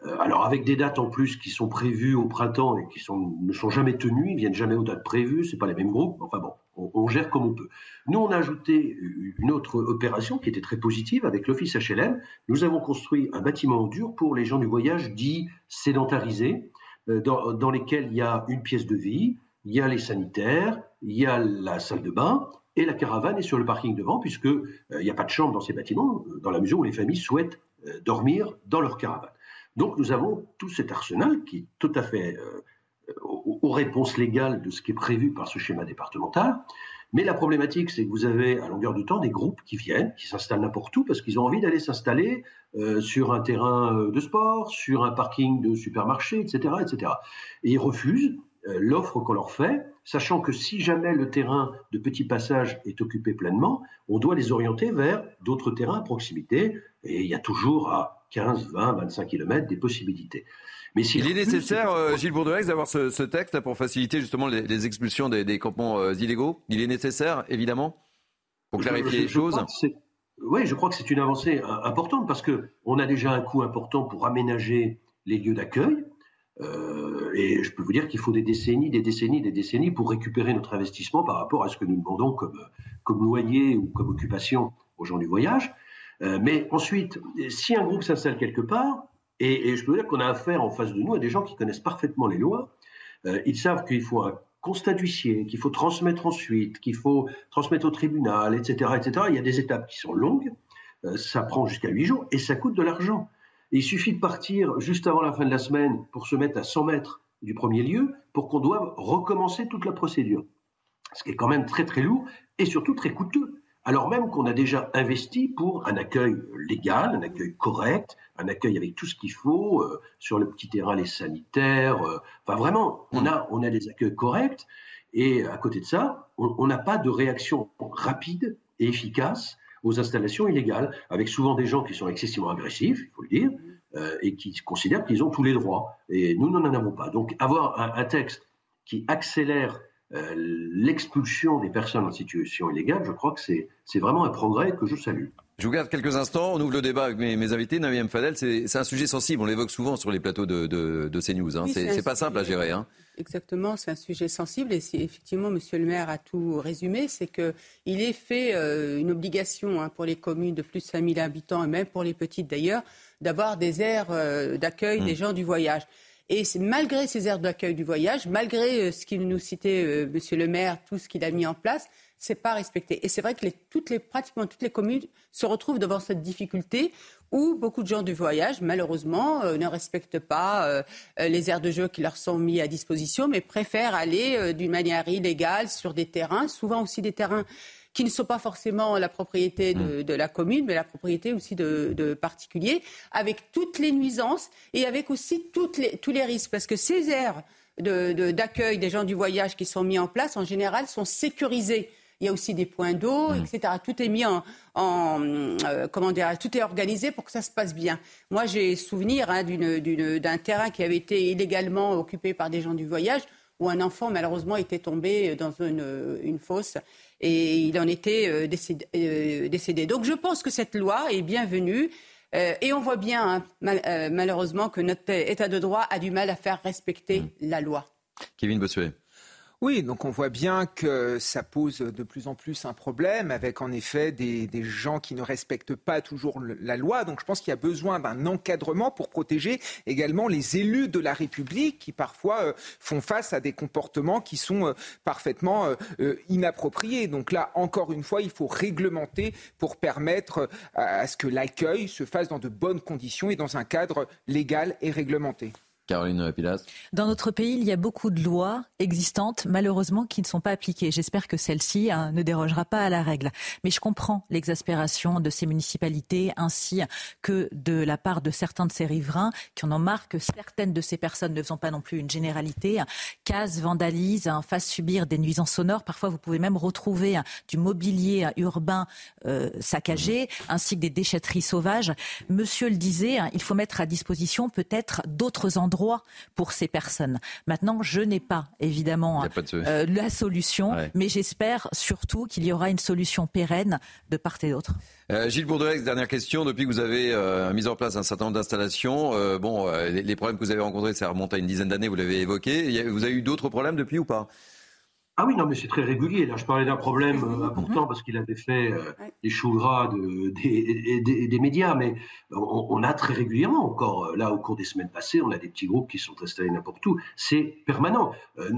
Euh, alors avec des dates en plus qui sont prévues au printemps et qui sont, ne sont jamais tenues, ils viennent jamais aux dates prévues, c'est pas les mêmes groupes. Enfin bon, on, gère comme on peut. Nous, on a ajouté une autre opération qui était très positive avec l'Office HLM. Nous avons construit un bâtiment dur pour les gens du voyage dits sédentarisés, euh, dans, lesquels il y a une pièce de vie, il y a les sanitaires, il y a la salle de bain, et la caravane est sur le parking devant, puisqu'il euh, n'y a pas de chambre dans ces bâtiments, euh, dans la mesure où les familles souhaitent dormir dans leur caravane. Donc nous avons tout cet arsenal qui est tout à fait aux réponses légales de ce qui est prévu par ce schéma départemental. Mais la problématique, c'est que vous avez à longueur de temps des groupes qui viennent, qui s'installent n'importe où parce qu'ils ont envie d'aller s'installer euh, sur un terrain euh, de sport, sur un parking de supermarché, etc. etc. Et ils refusent l'offre qu'on leur fait, sachant que si jamais le terrain de petit passage est occupé pleinement, on doit les orienter vers d'autres terrains à proximité. Et il y a toujours à 15, 20, 25 km des possibilités il est nécessaire, euh, Gilles Bourdelex, d'avoir ce, texte pour faciliter justement les, expulsions des, campements euh, illégaux. Il est nécessaire, évidemment, pour clarifier les choses. Oui, je crois que c'est une avancée euh, importante parce que on a déjà un coût important pour aménager les lieux d'accueil. Et je peux vous dire qu'il faut des décennies, des décennies, des décennies pour récupérer notre investissement par rapport à ce que nous demandons comme, comme loyer ou comme occupation aux gens du voyage. mais ensuite, si un groupe s'installe quelque part, et, je peux vous dire qu'on a affaire en face de nous à des gens qui connaissent parfaitement les lois. Euh, ils savent qu'il faut un constat d'huissier, qu'il faut transmettre ensuite, qu'il faut transmettre au tribunal, etc., etc. Il y a des étapes qui sont longues, euh, ça prend jusqu'à 8 jours et ça coûte de l'argent. Il suffit de partir juste avant la fin de la semaine pour se mettre à 100 mètres du premier lieu pour qu'on doive recommencer toute la procédure. Ce qui est quand même très très lourd et surtout très coûteux alors même qu'on a déjà investi pour un accueil légal, un accueil correct, un accueil avec tout ce qu'il faut, euh, sur le petit terrain, les sanitaires. Euh, enfin, vraiment, on a, on a des accueils corrects. Et à côté de ça, on n'a pas de réaction rapide et efficace aux installations illégales, avec souvent des gens qui sont excessivement agressifs, il faut le dire, euh, et qui considèrent qu'ils ont tous les droits. Et nous, n'en avons pas. Donc, avoir un texte qui accélère euh, l'expulsion des personnes en situation illégale, je crois que c'est vraiment un progrès que je salue. Je vous garde quelques instants. On ouvre le débat avec mes, mes invités. Naïm Fadel, c'est un sujet sensible. On l'évoque souvent sur les plateaux de, de, de CNews. Hein. c'est pas simple à gérer. Hein. Exactement, c'est un sujet sensible. Et si effectivement, Monsieur le maire a tout résumé, c'est qu'il est fait euh, une obligation hein, pour les communes de plus de 5000 habitants et même pour les petites d'ailleurs, d'avoir des aires euh, d'accueil des mmh. gens du voyage. Et malgré ces aires d'accueil du voyage, malgré euh, ce qu'il nous citait Monsieur le maire, tout ce qu'il a mis en place, c'est pas respecté. Et c'est vrai que les, toutes les, pratiquement toutes les communes se retrouvent devant cette difficulté où beaucoup de gens du voyage, malheureusement, euh, ne respectent pas les aires de jeu qui leur sont mis à disposition, mais préfèrent aller d'une manière illégale sur des terrains, souvent aussi des terrains qui ne sont pas forcément la propriété de, mm. la commune, mais la propriété aussi de, particuliers, avec toutes les nuisances et avec aussi toutes les, tous les risques. Parce que ces aires d'accueil des gens du voyage qui sont mis en place, en général, sont sécurisées. Il y a aussi des points d'eau, mm. etc. Tout est mis en, euh, comment dire, tout est organisé pour que ça se passe bien. Moi, j'ai souvenir hein, d'un terrain qui avait été illégalement occupé par des gens du voyage, où un enfant malheureusement était tombé dans une, une fosse et il en était euh, euh, décédé, Donc je pense que cette loi est bienvenue. Euh, et on voit bien, hein, malheureusement, que notre État de droit a du mal à faire respecter mmh. la loi. Kevin Bossuet. Oui, donc on voit bien que ça pose de plus en plus un problème avec en effet des, gens qui ne respectent pas toujours la loi. Donc je pense qu'il y a besoin d'un encadrement pour protéger également les élus de la République qui parfois euh, font face à des comportements qui sont euh, parfaitement euh, inappropriés. Donc là, encore une fois, il faut réglementer pour permettre à ce que l'accueil se fasse dans de bonnes conditions et dans un cadre légal et réglementé. Caroline Pilas. Dans notre pays, il y a beaucoup de lois existantes, malheureusement, qui ne sont pas appliquées. J'espère que celle-ci hein, ne dérogera pas à la règle. Mais je comprends l'exaspération de ces municipalités ainsi que de la part de certains de ces riverains qui en ont marre que certaines de ces personnes, ne faisant pas non plus une généralité, cassent, vandalisent, hein, fassent subir des nuisances sonores. Parfois, vous pouvez même retrouver hein, du mobilier urbain euh, saccagé, ainsi que des déchetteries sauvages. Monsieur le disait, il faut mettre à disposition peut-être d'autres endroits pour ces personnes. Maintenant, je n'ai pas évidemment euh, la solution, mais j'espère surtout qu'il y aura une solution pérenne de part et d'autre. Euh, Gilles Bourdex, dernière question. Depuis que vous avez euh, mis en place un certain nombre d'installations, bon, les, problèmes que vous avez rencontrés, ça remonte à une dizaine d'années, vous l'avez évoqué. Vous avez eu d'autres problèmes depuis ou pas? Ah oui, non, mais c'est très régulier. Là, je parlais d'un problème euh, important parce qu'il avait fait euh, des choux gras de, des, des, médias, mais on, a très régulièrement encore, euh, là, au cours des semaines passées, on a des petits groupes qui sont installés n'importe où. C'est permanent.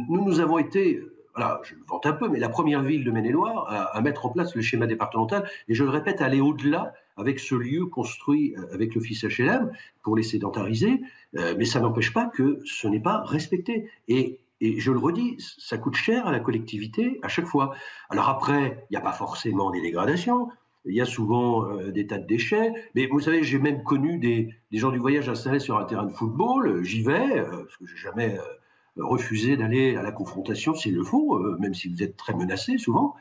nous, nous avons été, voilà, je le vante un peu, mais la première ville de Maine-et-Loire à, mettre en place le schéma départemental, et je le répète, aller au-delà avec ce lieu construit avec l'office HLM pour les sédentariser, mais ça n'empêche pas que ce n'est pas respecté. Et et je le redis, ça coûte cher à la collectivité à chaque fois. Alors après, il n'y a pas forcément des dégradations, il y a souvent euh, des tas de déchets. Mais vous savez, j'ai même connu des, gens du voyage installés sur un terrain de football. J'y vais, euh, parce que j'ai jamais euh, refusé d'aller à la confrontation s'il le faut, même si vous êtes très menacé souvent.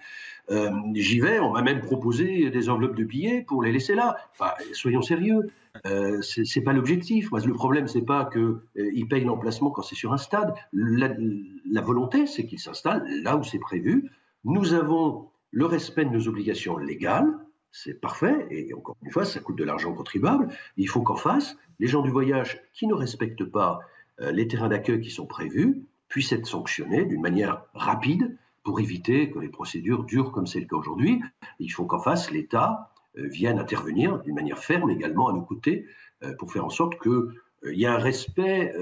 J'y vais, on m'a même proposé des enveloppes de billets pour les laisser là. Enfin, soyons sérieux. Euh, c'est pas l'objectif. Le problème, c'est pas qu'ils euh, payent l'emplacement quand c'est sur un stade. La, volonté, c'est qu'ils s'installent là où c'est prévu. Nous avons le respect de nos obligations légales. C'est parfait. Et encore une fois, ça coûte de l'argent contribuable. Il faut qu'en face, les gens du voyage qui ne respectent pas euh, les terrains d'accueil qui sont prévus puissent être sanctionnés d'une manière rapide pour éviter que les procédures durent comme c'est le cas aujourd'hui. Il faut qu'en face, l'État euh, viennent intervenir d'une manière ferme également à nos côtés euh, pour faire en sorte qu'il euh, y ait un respect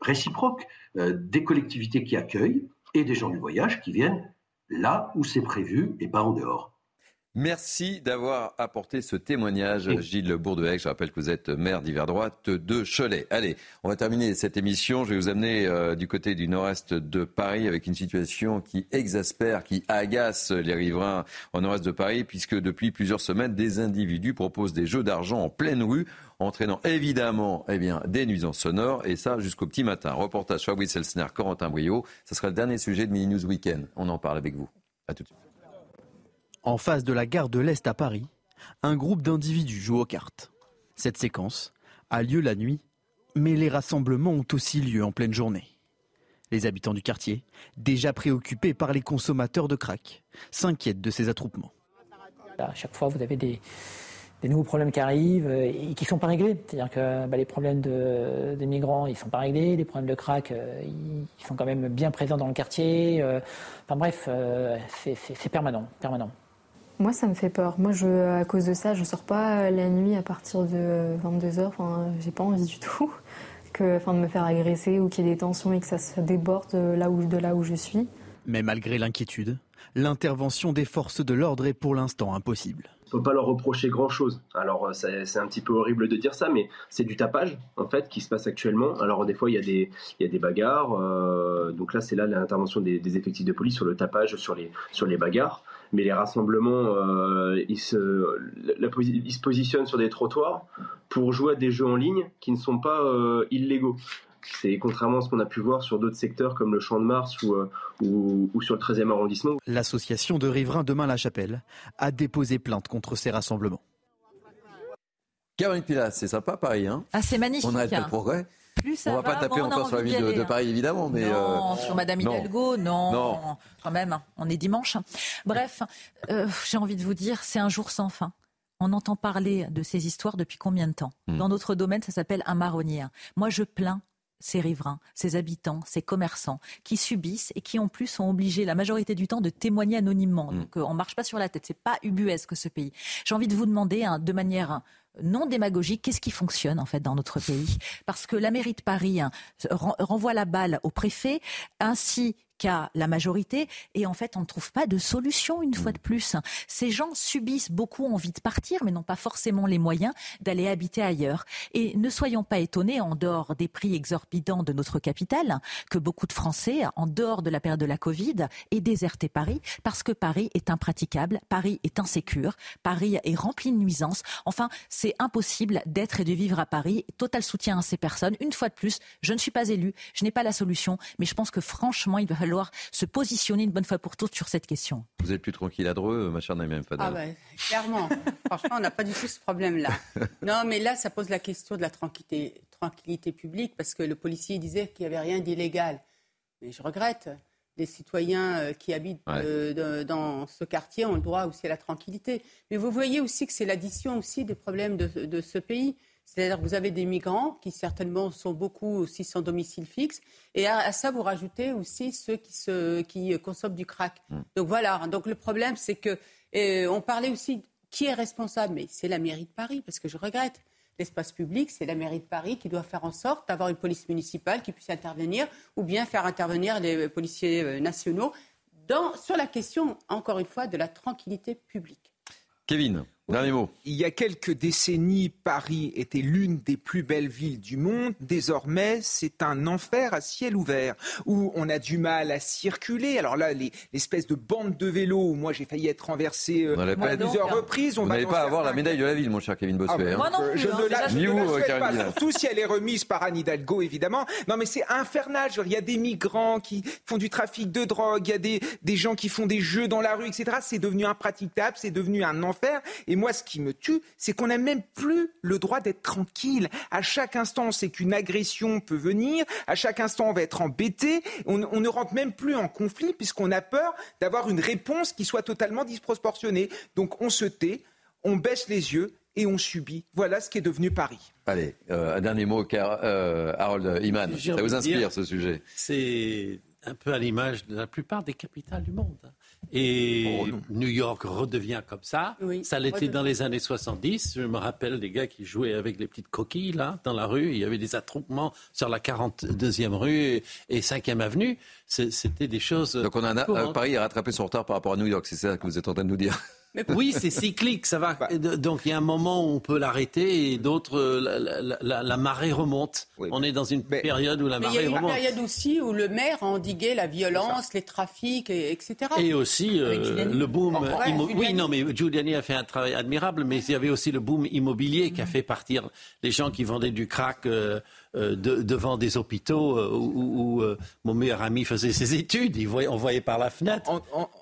réciproque des collectivités qui accueillent et des gens du voyage qui viennent là où c'est prévu et pas en dehors. Merci d'avoir apporté ce témoignage, Gilles Bourdehec. Je rappelle que vous êtes maire d'hiver droite de Cholet. Allez, on va terminer cette émission. Je vais vous amener euh, du côté du nord-est de Paris avec une situation qui exaspère, qui agace les riverains au nord-est de Paris, puisque depuis plusieurs semaines, des individus proposent des jeux d'argent en pleine rue, entraînant évidemment eh bien, des nuisances sonores, et ça jusqu'au petit matin. Reportage Fabrice Elsner, Corentin Brio. Ce sera le dernier sujet de Mini News Weekend. On en parle avec vous. À tout de suite. En face de la gare de l'Est à Paris, un groupe d'individus joue aux cartes. Cette séquence a lieu la nuit, mais les rassemblements ont aussi lieu en pleine journée. Les habitants du quartier, déjà préoccupés par les consommateurs de crack, s'inquiètent de ces attroupements. À chaque fois, vous avez des, nouveaux problèmes qui arrivent euh, et qui ne sont pas réglés. C'est-à-dire que bah, les problèmes des migrants, ils ne sont pas réglés. Les problèmes de crack, euh, ils sont quand même bien présents dans le quartier. Euh, enfin bref, c'est permanent, permanent. Moi, ça me fait peur. Moi, je, à cause de ça, je sors pas la nuit à partir de 22h. Enfin, j'ai pas envie du tout que, enfin, de me faire agresser ou qu'il y ait des tensions et que ça se déborde là où, de là où je suis. Mais malgré l'inquiétude, l'intervention des forces de l'ordre est pour l'instant impossible. On ne peut pas leur reprocher grand-chose. Alors euh, c'est un petit peu horrible de dire ça, mais c'est du tapage en fait qui se passe actuellement. Alors des fois il y a des, il y a des bagarres. Euh, donc là c'est là l'intervention des, des, effectifs de police sur le tapage, sur les, sur les bagarres mais les rassemblements, euh, ils, se, ils, se, positionnent sur des trottoirs pour jouer à des jeux en ligne qui ne sont pas euh, illégaux. C'est contrairement à ce qu'on a pu voir sur d'autres secteurs comme le Champ de Mars ou, euh, ou, ou sur le 13e arrondissement. L'association de riverains Demain-la-Chapelle a déposé plainte contre ces rassemblements. Caroline Pilas, c'est sympa Paris. Hein? Ah, c'est magnifique. On a le progrès. Plus on va, pas taper encore sur la ville de, Paris, évidemment. Mais non, euh, sur Madame Hidalgo, non. non. Quand même, on est dimanche. Bref, euh, j'ai envie de vous dire, c'est un jour sans fin. On entend parler de ces histoires depuis combien de temps? Hmm. Dans notre domaine, ça s'appelle un marronnier. Moi, je plains ces riverains, ces habitants, ces commerçants qui subissent et qui en plus sont obligés la majorité du temps de témoigner anonymement. Mm. Donc euh, on marche pas sur la tête. C'est pas ubuesque ce pays. J'ai envie de vous demander hein, de manière non démagogique, qu'est-ce qui fonctionne en fait dans notre pays? Parce que la mairie de Paris hein, ren- renvoie la balle au préfet. Ainsi qu'à la majorité et en fait on ne trouve pas de solution une fois de plus. Ces gens subissent, beaucoup envie de partir mais n'ont pas forcément les moyens d'aller habiter ailleurs. Et ne soyons pas étonnés, en dehors des prix exorbitants de notre capitale, que beaucoup de Français, en dehors de la période de la Covid, aient déserté Paris parce que Paris est impraticable, Paris est insécure, Paris est rempli de nuisances. Enfin, c'est impossible d'être et de vivre à Paris. Total soutien à ces personnes. Une fois de plus, je ne suis pas élu, je n'ai pas la solution, mais je pense que franchement, il va falloir se positionner une bonne fois pour toutes sur cette question. Vous êtes plus tranquille à Dreux, ma chère Naïm Fadel Ah ben, clairement. Franchement, on n'a pas du tout ce problème-là. *laughs* Non, mais là, ça pose la question de la tranquillité, tranquillité publique, parce que le policier disait qu'il n'y avait rien d'illégal. Mais je regrette. Les citoyens euh, qui habitent euh, dans ce quartier ont le droit aussi à la tranquillité. Mais vous voyez aussi que c'est l'addition aussi des problèmes de, de ce pays. C'est-à-dire que vous avez des migrants qui certainement sont beaucoup aussi sans domicile fixe. Et à, à ça, vous rajoutez aussi ceux qui, se, qui consomment du crack. Donc voilà. Donc le problème, c'est que euh, on parlait aussi qui est responsable, mais c'est la mairie de Paris, parce que je regrette. L'espace public, c'est la mairie de Paris qui doit faire en sorte d'avoir une police municipale qui puisse intervenir, ou bien faire intervenir les policiers euh, nationaux dans, sur la question, encore une fois, de la tranquillité publique. Kevin, dernier mot. Il y a quelques décennies, Paris était l'une des plus belles villes du monde. Désormais, c'est un enfer à ciel ouvert où on a du mal à circuler. Alors là, les- l'espèce de bande de vélo où moi j'ai failli être renversé euh, Vous à plusieurs reprises. on Vous n'allez pas avoir la médaille de la ville, mon cher Kevin ah, Bossuet. hein. euh, je ne la, je Ni ne vous, la souhaite pas, Caroline Dinas. surtout si elle est remise par Anne Hidalgo, évidemment. Non, mais c'est infernal. Genre, Il y a des migrants qui font du trafic de drogue, il y a des, des gens qui font des jeux dans la rue, etc. C'est devenu impraticable, c'est devenu un enfer. Et moi, ce qui me tue, c'est qu'on n'a même plus le droit d'être tranquille. À chaque instant, on sait qu'une agression peut venir. À chaque instant, on va être embêté. On, on ne rentre même plus en conflit puisqu'on a peur d'avoir une réponse qui soit totalement disproportionnée. Donc, on se tait, on baisse les yeux et on subit. Voilà ce qui est devenu Paris. Allez, euh, un dernier mot, car, euh, Harold Iman. Ça vous inspire dire, ce sujet? C'est un peu à l'image de la plupart des capitales du monde. Et Oh, New York redevient comme ça. ça l'était dans les années 70. Je me rappelle des gars qui jouaient avec les petites coquilles là dans la rue. Il y avait des attroupements sur la 42e rue et, et 5e avenue. C'était des choses. Donc on a, Paris a rattrapé son retard par rapport à New York, c'est ça que vous êtes en train de nous dire Oui, c'est cyclique, ça va. De- Donc il y a un moment où on peut l'arrêter et d'autres, euh, la, la- la- la marée remonte. On est dans une période où la Mais il y a marée eu une remonte. période aussi où le maire a endigué la violence, les trafics, et- etc. Et aussi euh, le boom. Immo- Giuliani. Oui, non, mais Giuliani a fait un travail admirable, mais il y avait aussi le boom immobilier qui a fait partir les gens qui vendaient du crack euh, de- devant des hôpitaux euh, où, où, euh, mon meilleur ami faisait ses études. Il voyait, on voyait par la fenêtre,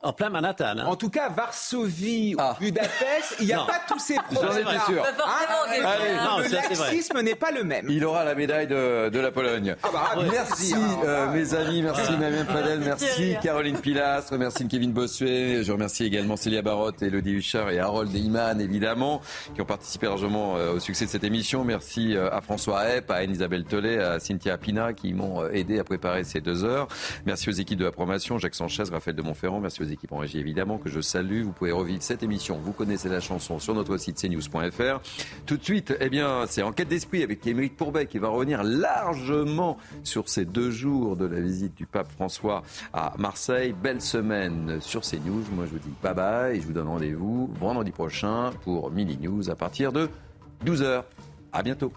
en, plein Manhattan. hein. En tout cas, Varsovie ou Budapest, il n'y a Non. pas tous ces problèmes. Allez. Non, le ça, c'est vrai. laxisme n'est pas le même. Il aura la médaille de, de la Pologne. bah, ouais. merci Ah, euh, mes amis, merci. Mamien Fadel, merci. Caroline Pilastre, merci Kevin Bossuet, je remercie également Célia Barotte, Elodie Huchard et Harold Iman évidemment, qui ont participé largement euh, au succès de cette émission. Merci euh, à François Hepp, à Anne-Isabelle Tollet, à Cynthia Pina qui m'ont euh, aidé à préparer ces deux heures. Merci aux équipes de la promotion, Jacques Sanchez, Raphaël de Montferrand, merci aux équipes en régie évidemment que je salue. Vous pouvez revivre cette émission, vous connaissez la chanson sur notre site cnews.fr. Tout de suite, eh bien, c'est Enquête d'esprit avec Émeric Pourbet qui va revenir largement sur ces deux jours de la visite du pape François à Marseille. Belle semaine sur CNews. Moi, je vous dis bye bye et je vous donne rendez-vous vendredi prochain pour Mini News à partir de 12h. À bientôt.